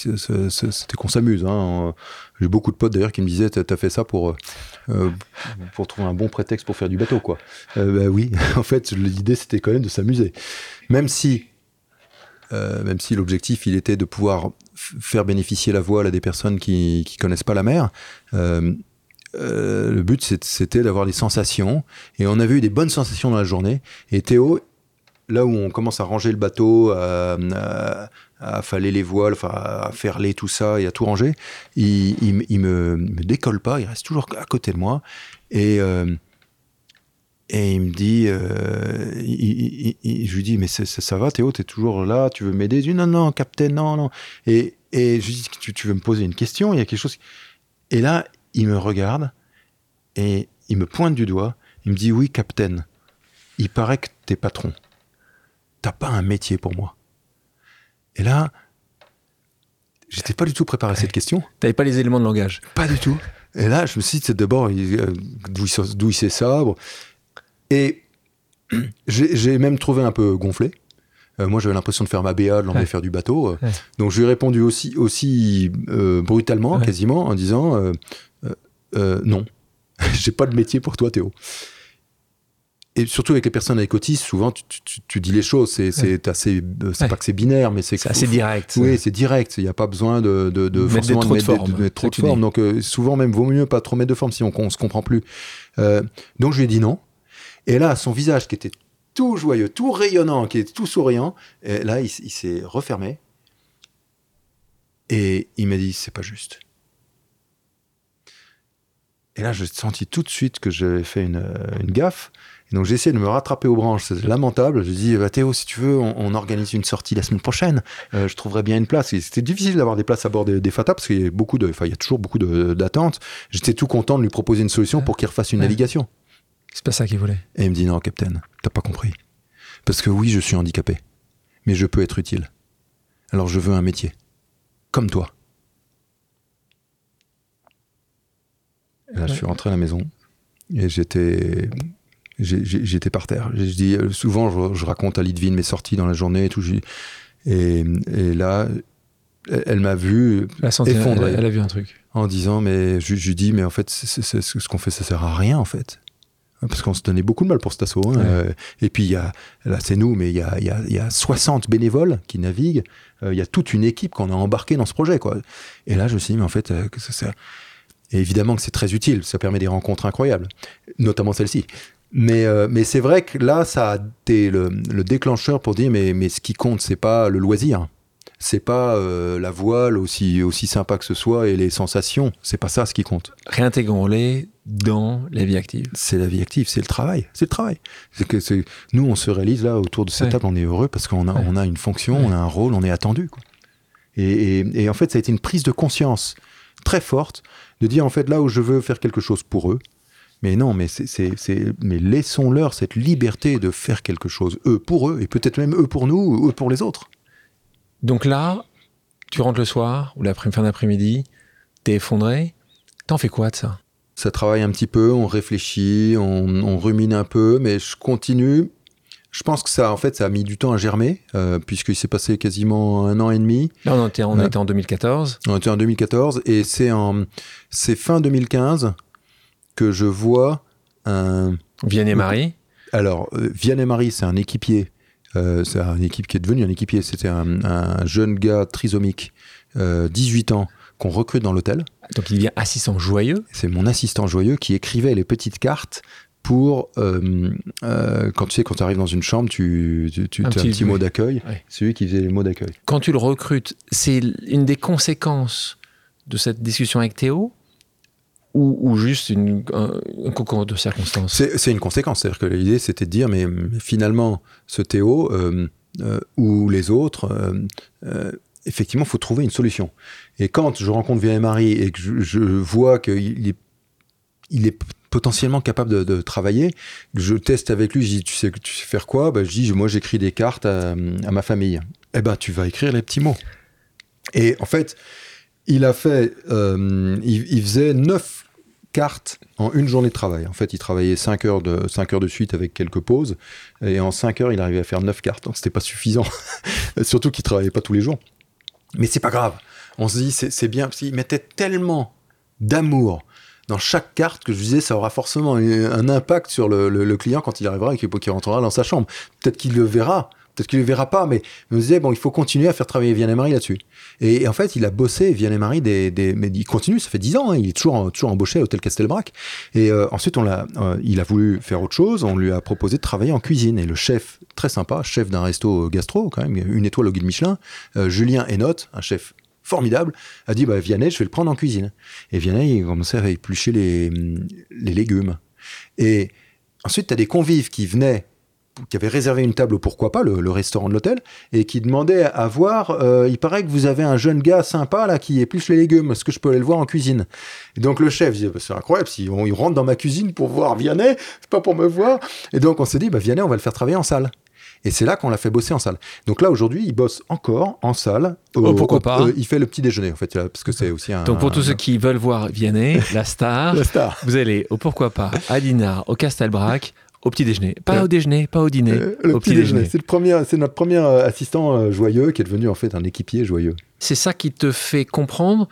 qu'on s'amuse. Hein. J'ai beaucoup de potes d'ailleurs qui me disaient t'as fait ça pour pour trouver un bon prétexte pour faire du bateau quoi. bah oui, en fait l'idée c'était quand même de s'amuser. Même si euh, même si l'objectif il était de pouvoir faire bénéficier la voile à des personnes qui qui connaissent pas la mer. Euh, euh, le but c'était d'avoir des sensations et on avait eu des bonnes sensations dans la journée. Et Théo, là où on commence à ranger le bateau, à, à, faller les voiles, enfin à faire les tout ça et à tout ranger, il, il, me, me, décolle pas, il reste toujours à côté de moi et et il me dit, euh, je lui dis, mais ça, va, Théo, t'es toujours là, tu veux m'aider? Je dis, non, non, capitaine, non, non. Et, et je lui dis, tu, tu, veux me poser une question? Il y a quelque chose. Et là, il me regarde et il me pointe du doigt. Il me dit, oui, capitaine, il paraît que t'es patron. T'as pas un métier pour moi. Et là, j'étais pas du tout préparé à cette question. T'avais pas les éléments de langage Pas du tout. Et là, je me suis dit, d'abord, euh, d'où il, s'est sabre et j'ai même trouvé un peu gonflé. Euh, moi, j'avais l'impression de faire ma BA, de l'emmener faire du bateau. Euh. Donc, je lui ai répondu aussi, aussi euh, brutalement, quasiment, en disant non, j'ai pas de métier pour toi, Théo. Et surtout avec les personnes avec autisme, souvent tu, dis les choses. C'est assez, c'est pas que c'est binaire, mais c'est assez direct. Oui, c'est direct. Il n'y a pas besoin de, de, forcément de mettre, trop de forme. Donc souvent même vaut mieux pas trop mettre de forme si on, on se comprend plus. donc je lui ai dit non. Et là, son visage qui était tout joyeux, tout rayonnant, qui était tout souriant, et là, il, s'est refermé. Et il m'a dit, c'est pas juste. Et là, j'ai senti tout de suite que j'avais fait une, gaffe. Et donc, j'ai essayé de me rattraper aux branches. C'est lamentable. Je dis, bah, Théo, si tu veux, on, organise une sortie la semaine prochaine. Euh, je trouverai bien une place. C'était difficile d'avoir des places à bord des, FATA parce qu'il y a beaucoup de, il y a toujours beaucoup d'attentes. J'étais tout content de lui proposer une solution pour qu'il refasse une navigation. C'est pas ça qu'il voulait. Et il me dit non, capitaine, t'as pas compris. Parce que oui, je suis handicapé, mais je peux être utile. Alors je veux un métier. Comme toi. là, je suis rentré à la maison et j'étais j'étais par terre. Je dis souvent, je, raconte à Lidvine mes sorties dans la journée et tout. Et, et là, elle, m'a vu effondré. Elle, a vu un truc. En disant, mais je, lui dis, mais en fait, ce qu'on fait, ça sert à rien, en fait parce qu'on se donnait beaucoup de mal pour cet assaut. Hein. Euh, et puis, il y a, là, c'est nous, mais il y a, y, a, y a, 60 bénévoles qui naviguent. Euh, il y a toute une équipe qu'on a embarquée dans ce projet. Quoi. Et là, je me suis dit, mais en fait, euh, que ça, Et évidemment que c'est très utile. Ça permet des rencontres incroyables, notamment celle-ci. Mais, mais c'est vrai que là, ça a été le, le, déclencheur pour dire, mais, mais ce qui compte, c'est pas le loisir c'est pas la voile aussi aussi sympa que ce soit et les sensations, c'est pas ça ce qui compte. Réintégrons-les dans la vie active. C'est la vie active, c'est le travail, c'est le travail. C'est que c'est nous on se réalise là autour de cette table, on est heureux parce qu'on a on a une fonction, on a un rôle, on est attendu. Quoi. Et, et, en fait ça a été une prise de conscience très forte de dire en fait là où je veux faire quelque chose pour eux, mais non, mais c'est mais laissons-leur cette liberté de faire quelque chose eux pour eux et peut-être même eux pour nous, eux pour les autres. Donc là, tu rentres le soir ou la fin d'après-midi, t'es effondré, t'en fais quoi de ça? Ça travaille un petit peu, on réfléchit, on, rumine un peu, mais je continue. Je pense que ça, en fait, ça a mis du temps à germer, euh, puisqu'il s'est passé quasiment un an et demi. Non, on était, on était en 2014. On était en 2014, et c'est en, c'est fin 2015 que je vois un. Vianney Marie Alors, euh, Vianney Marie, c'est un équipier. Euh, c'est une équipe qui est devenu un équipier. C'était un, un jeune gars trisomique, euh, 18 ans, qu'on recrute dans l'hôtel. Donc il devient assistant joyeux. C'est mon assistant joyeux qui écrivait les petites cartes pour euh, euh, quand tu sais quand tu arrives dans une chambre tu, tu, tu Un as petit- un petit mot oui. d'accueil c'est lui qui faisait les mots d'accueil Quand tu le recrutes, c'est une des conséquences de cette discussion avec Théo ou, ou juste une, un, un concours de circonstances c'est une conséquence c'est-à-dire que l'idée c'était de dire mais, finalement ce Théo euh, euh, ou les autres euh, effectivement faut trouver une solution et quand je rencontre Vianney Marie et que je, vois qu'il est il est potentiellement capable de, de travailler. Je teste avec lui, je dis, tu sais, tu sais faire quoi? Ben, Je dis, moi j'écris des cartes à, à ma famille. Eh ben, tu vas écrire les petits mots. Et en fait, il a fait, euh, il, faisait neuf cartes en une journée de travail. En fait, il travaillait 5 heures de, 5 heures de suite avec quelques pauses. Et en 5 heures, il arrivait à faire neuf cartes. Donc, c'était pas suffisant. Surtout qu'il travaillait pas tous les jours. Mais c'est pas grave. On se dit, c'est bien, parce qu'il mettait tellement d'amour dans chaque carte que je disais, ça aura forcément un impact sur le, le- client quand il arrivera et qu'il rentrera dans sa chambre. Peut-être qu'il le verra, peut-être qu'il le verra pas, mais je me disais, bon, il faut continuer à faire travailler Vianney Marie là-dessus. Et, en fait, il a bossé, Vianney Marie, des, mais il continue, ça fait 10 ans, hein, il est toujours, toujours embauché à Hôtel Castelbrac. Et euh, ensuite, on euh, il a voulu faire autre chose, on lui a proposé de travailler en cuisine. Et le chef, très sympa, chef d'un resto gastro, quand même, une étoile au guide Michelin, euh, Julien Enotte, un chef formidable, a dit, bah, Vianney, je vais le prendre en cuisine. Et Vianney, il commençait à éplucher les, les légumes. Et ensuite, tu as des convives qui venaient, qui avaient réservé une table au pourquoi pas, le, le restaurant de l'hôtel, et qui demandaient à voir, euh, il paraît que vous avez un jeune gars sympa là qui épluche les légumes, est-ce que je peux aller le voir en cuisine? Et donc le chef disait, bah, c'est incroyable, si on, il rentre dans ma cuisine pour voir Vianney, c'est pas pour me voir. Et donc on s'est dit, bah, Vianney, on va le faire travailler en salle. Et c'est là qu'on l'a fait bosser en salle. Donc là, aujourd'hui, il bosse encore en salle. Oh, pourquoi pas euh, Il fait le petit déjeuner, en fait, là, parce que c'est aussi un... Donc pour tous un- ceux qui veulent voir Vianney, la star, La star. vous allez au pourquoi pas à Dinard, au Castelbrac, au petit déjeuner. Pas Euh, au déjeuner, pas au dîner, Euh, le au petit petit déjeuner. déjeuner. C'est notre premier euh, assistant joyeux qui est devenu en fait un équipier joyeux. C'est ça qui te fait comprendre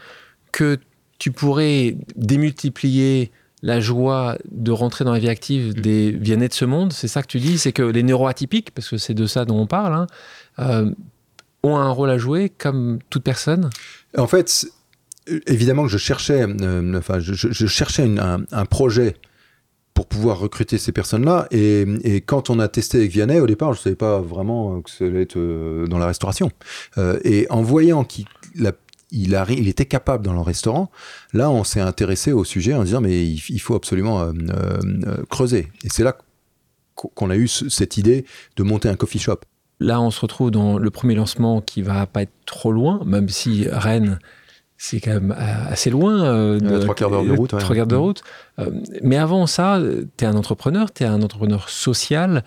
que tu pourrais démultiplier la joie de rentrer dans la vie active des Vianney de ce monde. C'est ça que tu dis, c'est que les neuroatypiques, parce que c'est de ça dont on parle, hein, euh, ont un rôle à jouer comme toute personne. En fait, évidemment que je cherchais, euh, enfin, je, je- je cherchais une- un, un projet pour pouvoir recruter ces personnes-là. Et, quand on a testé avec Vianney, au départ, je ne savais pas vraiment que ça allait être euh, dans la restauration. Euh, et en voyant qu'il était capable dans le restaurant, là, on s'est intéressé au sujet en disant, mais il, faut absolument euh, creuser. Et c'est là qu'on a eu ce- cette idée de monter un coffee shop. Là, on se retrouve dans le premier lancement qui va pas être trop loin, même si Rennes, c'est quand même euh, assez loin. euh, Ouais, trois quarts d'heure de route, ouais. Trois quarts de Mm. route. Euh, mais avant ça, tu es un entrepreneur, tu es un entrepreneur social.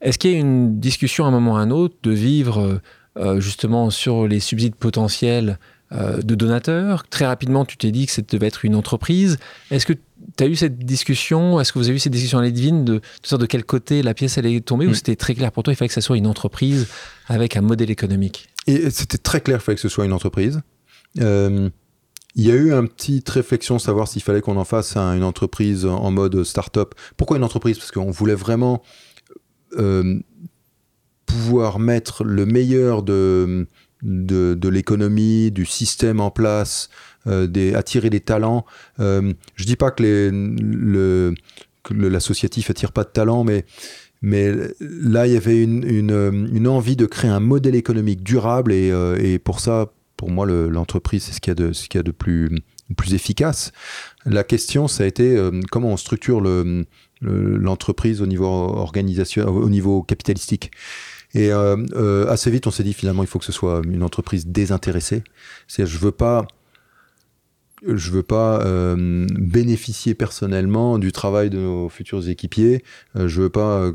Est-ce qu'il y a une discussion à un moment ou à un autre de vivre euh, justement sur les subsides potentiels de donateurs? Très rapidement, tu t'es dit que ça devait être une entreprise. Est-ce que tu as eu cette discussion? Est-ce que vous avez eu cette discussion à Edwin de, de de quel côté la pièce allait tomber ou Mm. c'était très clair pour toi Il fallait que ça soit une entreprise avec un modèle économique? Et c'était très clair, il fallait que ce soit une entreprise. Euh, il y a eu un petite réflexion, savoir s'il fallait qu'on en fasse un- une entreprise en mode start-up. Pourquoi une entreprise? Parce qu'on voulait vraiment euh, pouvoir mettre le meilleur de, de, l'économie, du système en place, euh, attirer des talents. Je dis pas que, l'associatif attire pas de talents, mais mais là, il y avait une, une, une envie de créer un modèle économique durable et pour ça, pour moi, le- l'entreprise, c'est ce qu'il y a de, plus, efficace. La question, ça a été euh, comment on structure le- le- l'entreprise au niveau organisation, au niveau capitalistique. Et euh, euh, assez vite, on s'est dit finalement, il faut que ce soit une entreprise désintéressée. C'est-à-dire, je veux pas, je veux pas bénéficier personnellement du travail de nos futurs équipiers. Je veux pas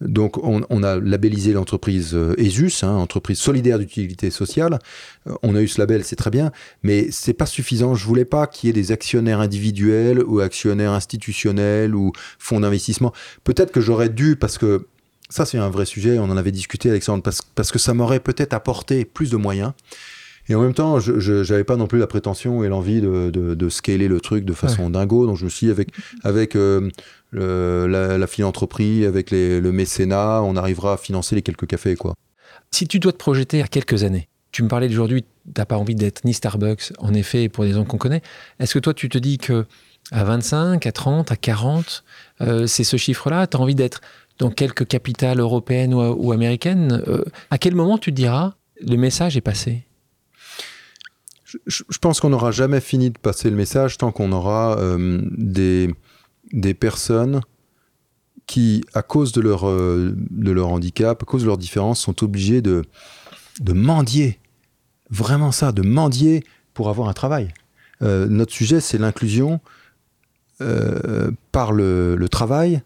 donc on, on a labellisé l'entreprise euh, ESUS, hein, entreprise solidaire d'utilité sociale. Euh, on a eu ce label, c'est très bien, mais c'est pas suffisant. Je voulais pas qu'il y ait des actionnaires individuels ou actionnaires institutionnels ou fonds d'investissement. Peut-être que j'aurais dû parce que ça c'est un vrai sujet. On en avait discuté, Alexandre, parce, parce que ça m'aurait peut-être apporté plus de moyens. Et en même temps, je n'avais pas non plus la prétention et l'envie de, de, scaler le truc de façon dingo. Donc je me suis dit, avec, avec euh, la, philanthropie, avec le mécénat, on arrivera à financer les quelques cafés. quoi. Si tu dois te projeter à quelques années, tu me parlais d'aujourd'hui, tu n'as pas envie d'être ni Starbucks, en effet, pour des gens qu'on connaît. Est-ce que toi, tu te dis que à 25, à 30, à 40, euh, c'est ce chiffre-là Tu as envie d'être dans quelques capitales européennes ou, américaines euh, À quel moment tu te diras, le message est passé? Je, pense qu'on n'aura jamais fini de passer le message tant qu'on aura euh, des, des personnes qui, à cause de leur, euh, de leur handicap, à cause de leurs différences, sont obligées de, de mendier. Vraiment ça, de mendier pour avoir un travail. Euh, notre sujet, c'est l'inclusion par le, le, travail,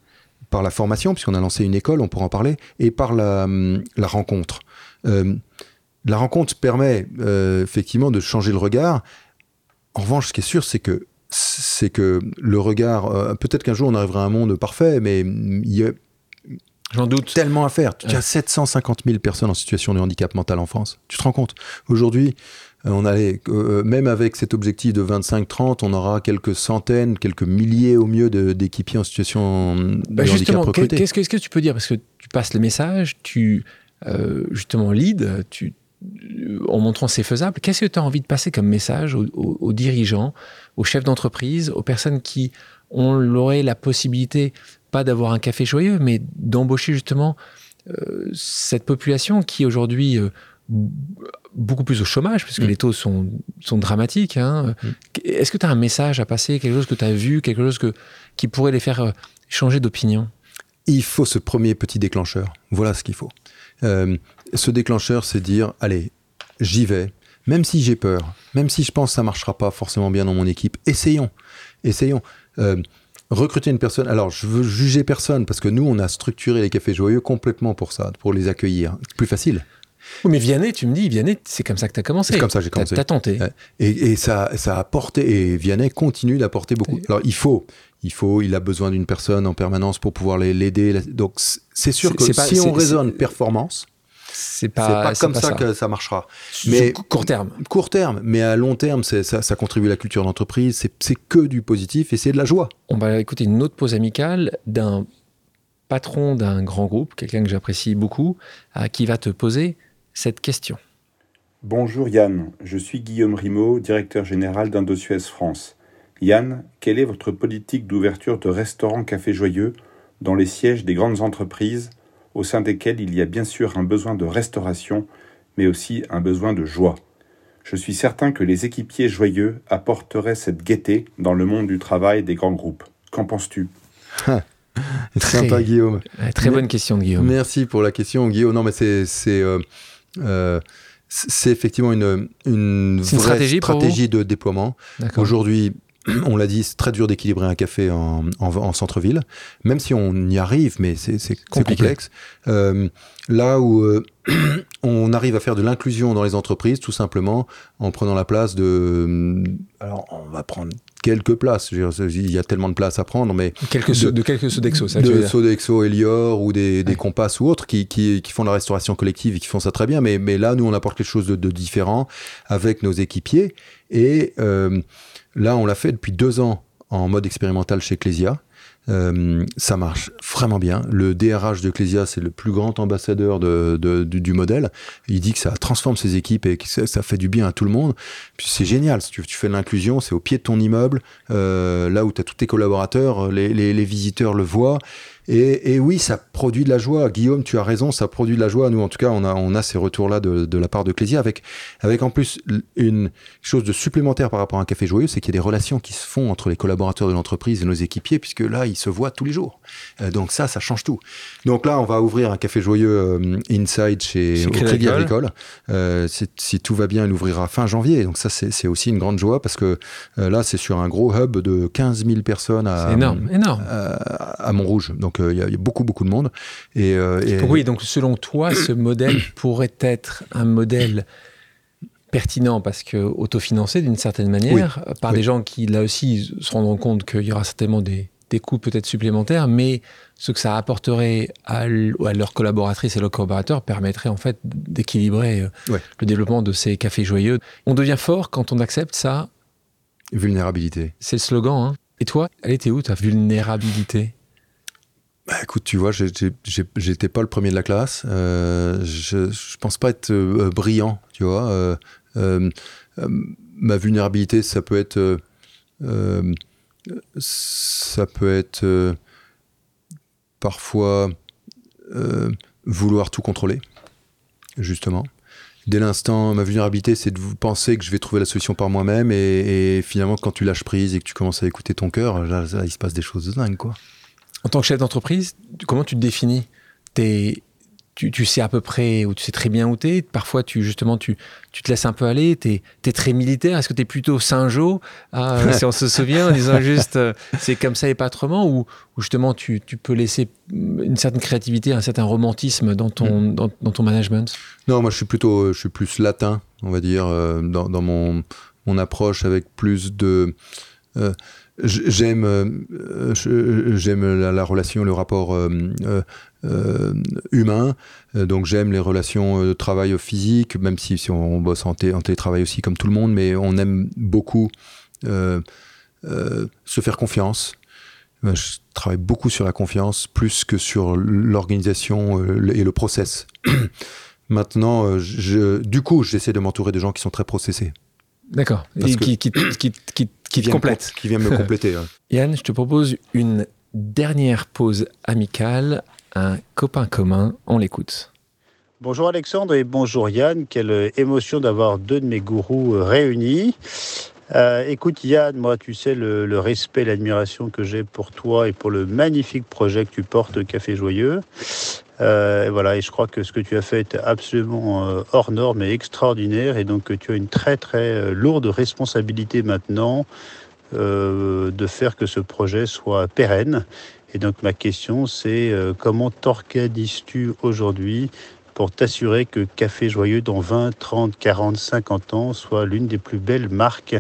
par la formation, puisqu'on a lancé une école, on pourra en parler, et par la, la rencontre la rencontre permet euh, effectivement de changer le regard. En revanche, ce qui est sûr, c'est que c'est que le regard, euh, peut-être qu'un jour on arrivera à un monde parfait, mais il y a J'en doute. Tellement à faire. Tu as 750 000 personnes en situation de handicap mental en France. Tu te rends compte? Aujourd'hui, euh, on allait, même avec cet objectif de 25-30, on aura quelques centaines, quelques milliers au mieux d'équipiers en situation de bah, handicap recrutés. Qu'est-ce que, tu peux dire? Parce que tu passes le message, tu justement lead, tu, en montrant c'est faisable, qu'est-ce que tu as envie de passer comme message aux, dirigeants, aux chefs d'entreprise, aux personnes qui ont la possibilité, pas d'avoir un café joyeux, mais d'embaucher justement euh, cette population qui aujourd'hui euh, beaucoup plus au chômage, puisque mm. les taux sont, sont dramatiques. Hein. Mm. Est-ce que tu as un message à passer, quelque chose que tu as vu, quelque chose que, qui pourrait les faire euh, changer d'opinion? Il faut ce premier petit déclencheur. Voilà ce qu'il faut. Euh, ce déclencheur, c'est dire, allez, j'y vais, même si j'ai peur, même si je pense que ça marchera pas forcément bien dans mon équipe, essayons, essayons. Euh, recruter une personne, alors je veux juger personne, parce que nous, on a structuré les cafés joyeux complètement pour ça, pour les accueillir. Plus facile. Oui, mais Vianney, tu me dis, Vianney, c'est comme ça que tu as commencé. C'est comme ça que j'ai commencé. Tu as tenté. Et, ça, ça a porté, et Vianney continue d'apporter beaucoup. Alors, il faut, il faut, il a besoin d'une personne en permanence pour pouvoir l'aider. Donc, c'est sûr que si on raisonne performance, c'est pas, pas comme ça, que ça marchera. Mais court terme. Court terme, mais à long terme, ça, ça, contribue à la culture d'entreprise. C'est que du positif et c'est de la joie. On va écouter une autre pause amicale d'un patron d'un grand groupe, quelqu'un que j'apprécie beaucoup, qui va te poser cette question. Bonjour Yann, je suis Guillaume Rimaud, directeur général d'Indosuez France. Yann, quelle est votre politique d'ouverture de restaurants Café Joyeux dans les sièges des grandes entreprises au sein desquels il y a bien sûr un besoin de restauration, mais aussi un besoin de joie. Je suis certain que les équipiers joyeux apporteraient cette gaieté dans le monde du travail des grands groupes. Qu'en penses-tu? Très sympa, Guillaume. Très bonne question, Guillaume. Merci pour la question, Guillaume. Non, mais c'est euh, euh, effectivement une, une vraie stratégie, stratégie de déploiement. Aujourd'hui, on l'a dit, c'est très dur d'équilibrer un café en, centre-ville, même si on y arrive, mais c'est complexe. Euh, là où euh, on arrive à faire de l'inclusion dans les entreprises, tout simplement en prenant la place de... Alors, on va prendre quelques places. Il y a tellement de places à prendre, mais quelques de, de quelques Sodexo, ça de Sodexo, Elior ou des, des Compasses ou autres qui, qui, qui, font la restauration collective et qui font ça très bien. Mais, mais là, nous, on apporte quelque chose de, de différent avec nos équipiers et euh, Là, on l'a fait depuis deux ans en mode expérimental chez Ecclesia. Euh, ça marche vraiment bien. Le DRH de Ecclesia, c'est le plus grand ambassadeur du, modèle. Il dit que ça transforme ses équipes et que ça, fait du bien à tout le monde. Puis c'est génial. Si tu, fais de l'inclusion, c'est au pied de ton immeuble, euh, là où tu as tous tes collaborateurs, les, visiteurs le voient. Et, oui, ça produit de la joie. Guillaume, tu as raison, ça produit de la joie. Nous, en tout cas, on a, on a ces retours-là de, la part de Clésia, avec, avec en plus une chose de supplémentaire par rapport à un café joyeux, c'est qu'il y a des relations qui se font entre les collaborateurs de l'entreprise et nos équipiers, puisque là, ils se voient tous les jours. Euh, donc ça, ça change tout. Donc là, on va ouvrir un café joyeux euh, inside chez Crédit Agricole. Euh, si, tout va bien, il ouvrira fin janvier. Donc ça, c'est aussi une grande joie, parce que là, c'est sur un gros hub de 15 000 personnes à, énorme, énorme. à Montrouge. Donc donc euh, il y, a beaucoup, beaucoup de monde. Euh, et, Oui, donc selon toi, ce modèle pourrait être un modèle pertinent parce que autofinancé d'une certaine manière par des gens qui là aussi se rendront compte qu'il y aura certainement des, des coûts peut-être supplémentaires, mais ce que ça apporterait à, leurs collaboratrices et leurs collaborateurs permettrait en fait d'équilibrer euh, le développement de ces cafés joyeux. On devient fort quand on accepte ça? Vulnérabilité. C'est le slogan. Hein. Et toi, elle était où ta vulnérabilité? Bah, écoute, tu vois, j'étais pas le premier de la classe. Euh, je, je pense pas être euh, brillant, tu vois. ma vulnérabilité, ça peut être ça peut être euh, parfois euh, vouloir tout contrôler, justement. Dès l'instant, ma vulnérabilité, c'est de penser que je vais trouver la solution par moi-même, et, finalement, quand tu lâches prise et que tu commences à écouter ton cœur, là, il se passe des choses de dingue, quoi. En tant que chef d'entreprise, comment tu te définis? T'es tu, sais à peu près, ou tu sais très bien où tu es. Parfois, tu, justement, tu, tu te laisses un peu aller. Tu es, très militaire. Est-ce que tu es plutôt Saint-Jean, ah, si on se souvient, en disant juste euh, c'est comme ça et pas autrement Ou, justement, tu, tu, peux laisser une certaine créativité, un certain romantisme dans ton, mm. dans, ton management? Non, moi, je suis plutôt je suis plus latin, on va dire, euh, dans, dans mon, mon approche avec plus de. Euh, j'aime j'aime la, la, relation, le rapport euh, humain. Euh, donc j'aime les relations de travail physique, même si, si on, bosse en, télétravail aussi comme tout le monde, mais on aime beaucoup euh, se faire confiance. Je travaille beaucoup sur la confiance, plus que sur l'organisation et le process. Maintenant, je, du coup, j'essaie de m'entourer de gens qui sont très processés. D'accord. Et qui, qui, qui, qui, qui viennent me compléter. Yann, je te propose une dernière pause amicale un copain commun. On l'écoute. Bonjour Alexandre et bonjour Yann. Quelle émotion d'avoir deux de mes gourous réunis. Euh, écoute Yann, moi tu sais le, respect et l'admiration que j'ai pour toi et pour le magnifique projet que tu portes Café Joyeux. Euh, et voilà, et je crois que ce que tu as fait est absolument hors norme et extraordinaire. Et donc tu as une très très lourde responsabilité maintenant de faire que ce projet soit pérenne et donc ma question, c'est euh, comment t'organises-tu aujourd'hui pour t'assurer que Café Joyeux dans 20, 30, 40, 50 ans soit l'une des plus belles marques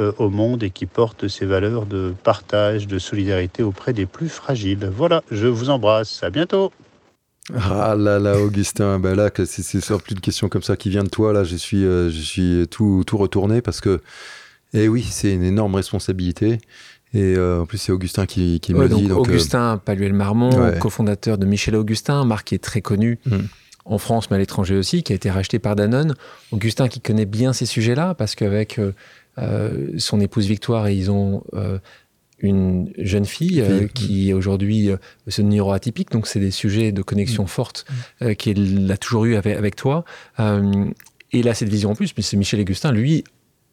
euh, au monde et qui porte ses valeurs de partage, de solidarité auprès des plus fragiles? Voilà, je vous embrasse. À bientôt. Ah là là, Augustin, ben là, c'est plus une question comme ça qui vient de toi. Là, je suis, euh, je suis tout, tout retourné parce que, eh oui, c'est une énorme responsabilité. Et euh, en plus, c'est Augustin qui, qui me dit. Donc, Augustin Paluel-Marmont, cofondateur de Michel Augustin, marque qui est très connue mm. en France, mais à l'étranger aussi, qui a été racheté par Danone. Augustin qui connaît bien ces sujets-là, parce qu'avec euh, euh, son épouse Victoire, ils ont une jeune fille qui est aujourd'hui ce neuroatypique, donc c'est des sujets de connexion mm. forte qu'il a toujours eu avec, avec toi. et là, cette vision en plus, c'est Michel Augustin, lui,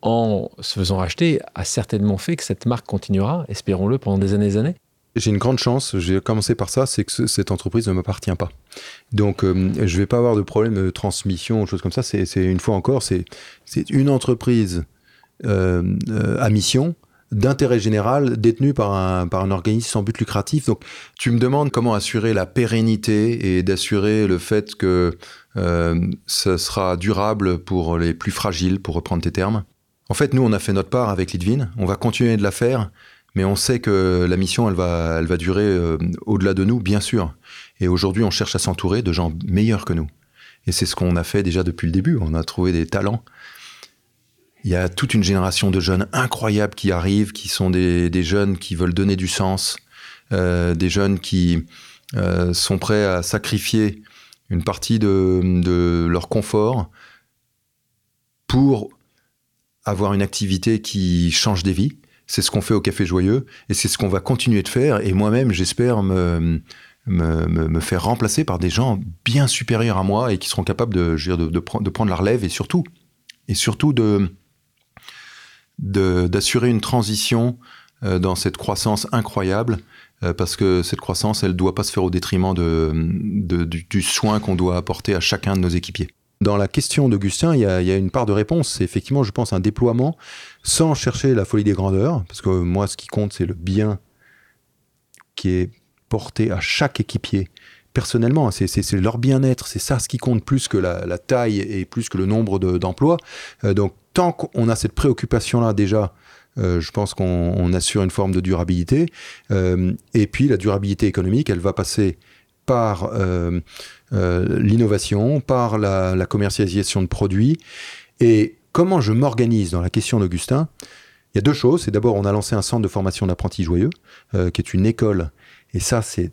en se faisant racheter, a certainement fait que cette marque continuera, espérons-le, pendant des années et des années. J'ai une grande chance, j'ai commencé par ça, c'est que cette entreprise ne m'appartient pas. Donc, euh, je ne vais pas avoir de problème de transmission, choses comme ça. C'est une fois encore, c'est une entreprise euh, euh, à mission d'intérêt général détenue par un, par un organisme sans but lucratif. Donc, tu me demandes comment assurer la pérennité et d'assurer le fait que ce sera durable pour les plus fragiles, pour reprendre tes termes. En fait, nous, on a fait notre part avec Lidvin. On va continuer de la faire, mais on sait que la mission, elle va, elle va durer euh, au-delà de nous, bien sûr. Et aujourd'hui, on cherche à s'entourer de gens meilleurs que nous. Et c'est ce qu'on a fait déjà depuis le début. On a trouvé des talents. Il y a toute une génération de jeunes incroyables qui arrivent, qui sont des, jeunes qui veulent donner du sens, euh, des jeunes qui euh, sont prêts à sacrifier une partie de, leur confort pour avoir une activité qui change des vies. C'est ce qu'on fait au Café Joyeux et c'est ce qu'on va continuer de faire. Et moi-même, j'espère me, me, faire remplacer par des gens bien supérieurs à moi et qui seront capables de, de, de, prendre la relève et surtout, et surtout de, d'assurer une transition euh, dans cette croissance incroyable euh, parce que cette croissance, elle ne doit pas se faire au détriment de, du soin qu'on doit apporter à chacun de nos équipiers. Dans la question d'Augustin, il, y, a, une part de réponse. C'est effectivement, je pense, un déploiement sans chercher la folie des grandeurs. Parce que moi, ce qui compte, c'est le bien qui est porté à chaque équipier. Personnellement, c'est leur bien-être, c'est ça ce qui compte plus que la, taille et plus que le nombre d'emplois. Euh, donc, tant qu'on a cette préoccupation-là déjà euh, je pense qu'on assure une forme de durabilité. Euh, et puis la durabilité économique, elle va passer par euh, l'innovation, par la, commercialisation de produits. Et comment je m'organise dans la question d'Augustin? Il y a deux choses. C'est d'abord, on a lancé un centre de formation d'apprentis joyeux, qui est une école et ça, c'est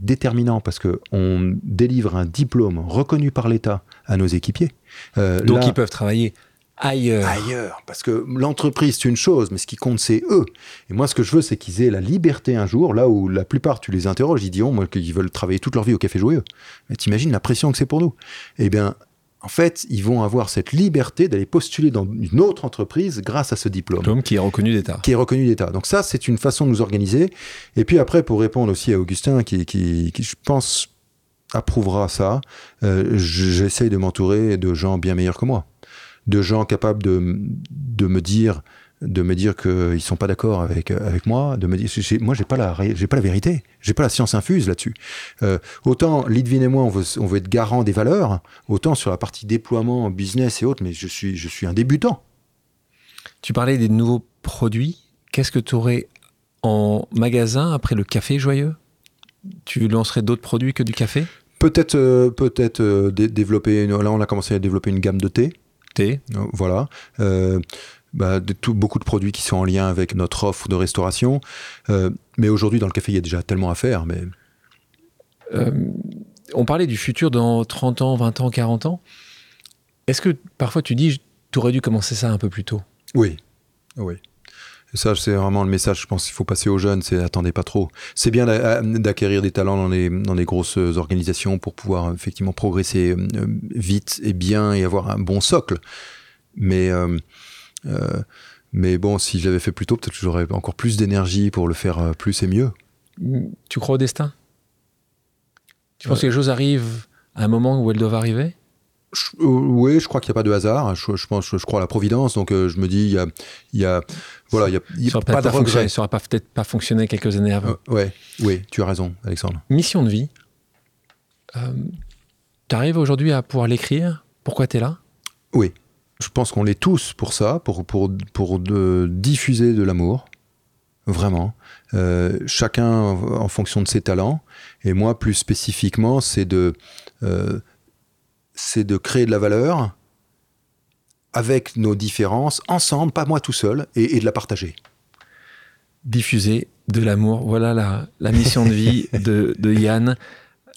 déterminant parce qu'on délivre un diplôme reconnu par l'État à nos équipiers. Donc ils peuvent travailler ailleurs. Ailleurs. Parce que l'entreprise, c'est une chose, mais ce qui compte, c'est eux. Et moi, ce que je veux, c'est qu'ils aient la liberté un jour, là où la plupart, tu les interroges, ils diront moi, qu'ils veulent travailler toute leur vie au Café Joyeux. Mais t'imagines la pression que c'est pour nous. Eh bien, en fait, ils vont avoir cette liberté d'aller postuler dans une autre entreprise grâce à ce diplôme. Diplôme qui est reconnu d'État. Qui est reconnu d'État. Donc ça, c'est une façon de nous organiser. Et puis après, pour répondre aussi à Augustin, qui, qui, je pense, approuvera ça, euh, j'essaye de m'entourer de gens bien meilleurs que moi de gens capables de, de me dire de me dire qu'ils sont pas d'accord avec avec moi, de me dire moi j'ai pas la j'ai pas la vérité, j'ai pas la science infuse là-dessus. Euh, autant Lidvin et moi on veut on veut être garant des valeurs, autant sur la partie déploiement, business et autres, mais je suis je suis un débutant. Tu parlais des nouveaux produits. Qu'est-ce que tu aurais en magasin après le café joyeux? Tu lancerais d'autres produits que du café? Peut-être euh, peut-être euh, développer. là on a commencé à développer une gamme de thé. Euh, voilà. Euh, bah, de tout, beaucoup de produits qui sont en lien avec notre offre de restauration. Euh, mais aujourd'hui, dans le café, il y a déjà tellement à faire. Mais... on parlait du futur dans 30 ans, 20 ans, 40 ans. Est-ce que parfois tu dis, tu aurais dû commencer ça un peu plus tôt? Oui. Oui. Ça, c'est vraiment le message, je pense qu'il faut passer aux jeunes, c'est attendez pas trop. C'est bien d'acquérir des talents dans les, dans les grosses organisations pour pouvoir effectivement progresser vite et bien et avoir un bon socle. Mais, euh, euh, mais bon, si je l'avais fait plus tôt, peut-être que j'aurais encore plus d'énergie pour le faire euh, plus et mieux. Tu crois au destin? Tu penses que les choses arrivent à un moment où elles doivent arriver? Oui, je crois qu'il n'y a pas de hasard. Je, pense, je, crois à la providence. Donc, je me dis, il y a, il y a, voilà, il y a, pas de regret. Ça n'aurait peut-être pas fonctionné quelques années avant. ouais, oui, tu as raison, Alexandre. Mission de vie. tu arrives aujourd'hui à pouvoir l'écrire? Pourquoi tu es là? Oui, je pense qu'on l'est tous pour ça, pour, pour, pour de diffuser de l'amour, vraiment. Euh, chacun en fonction de ses talents. Et moi, plus spécifiquement, c'est de, euh, c'est de créer de la valeur avec nos différences, ensemble, pas moi tout seul, et, de la partager. Diffuser de l'amour, voilà la, la, mission de vie de, de Yann.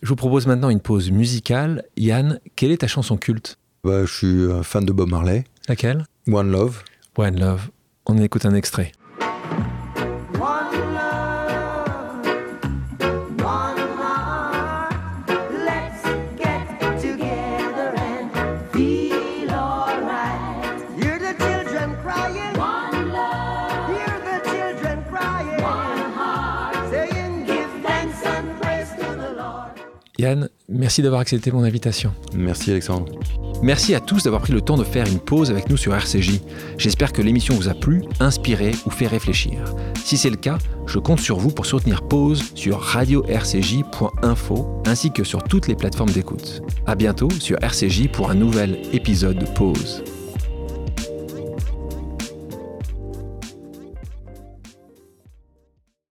Je vous propose maintenant une pause musicale. Yann, quelle est ta chanson culte? Bah, je suis un fan de Bob Marley. Laquelle? One Love. One Love. On écoute un extrait. Yann, merci d'avoir accepté mon invitation. Merci Alexandre. Merci à tous d'avoir pris le temps de faire une pause avec nous sur RCJ. J'espère que l'émission vous a plu, inspiré ou fait réfléchir. Si c'est le cas, je compte sur vous pour soutenir Pause sur radio-rcj.info ainsi que sur toutes les plateformes d'écoute. À bientôt sur RCJ pour un nouvel épisode de Pause.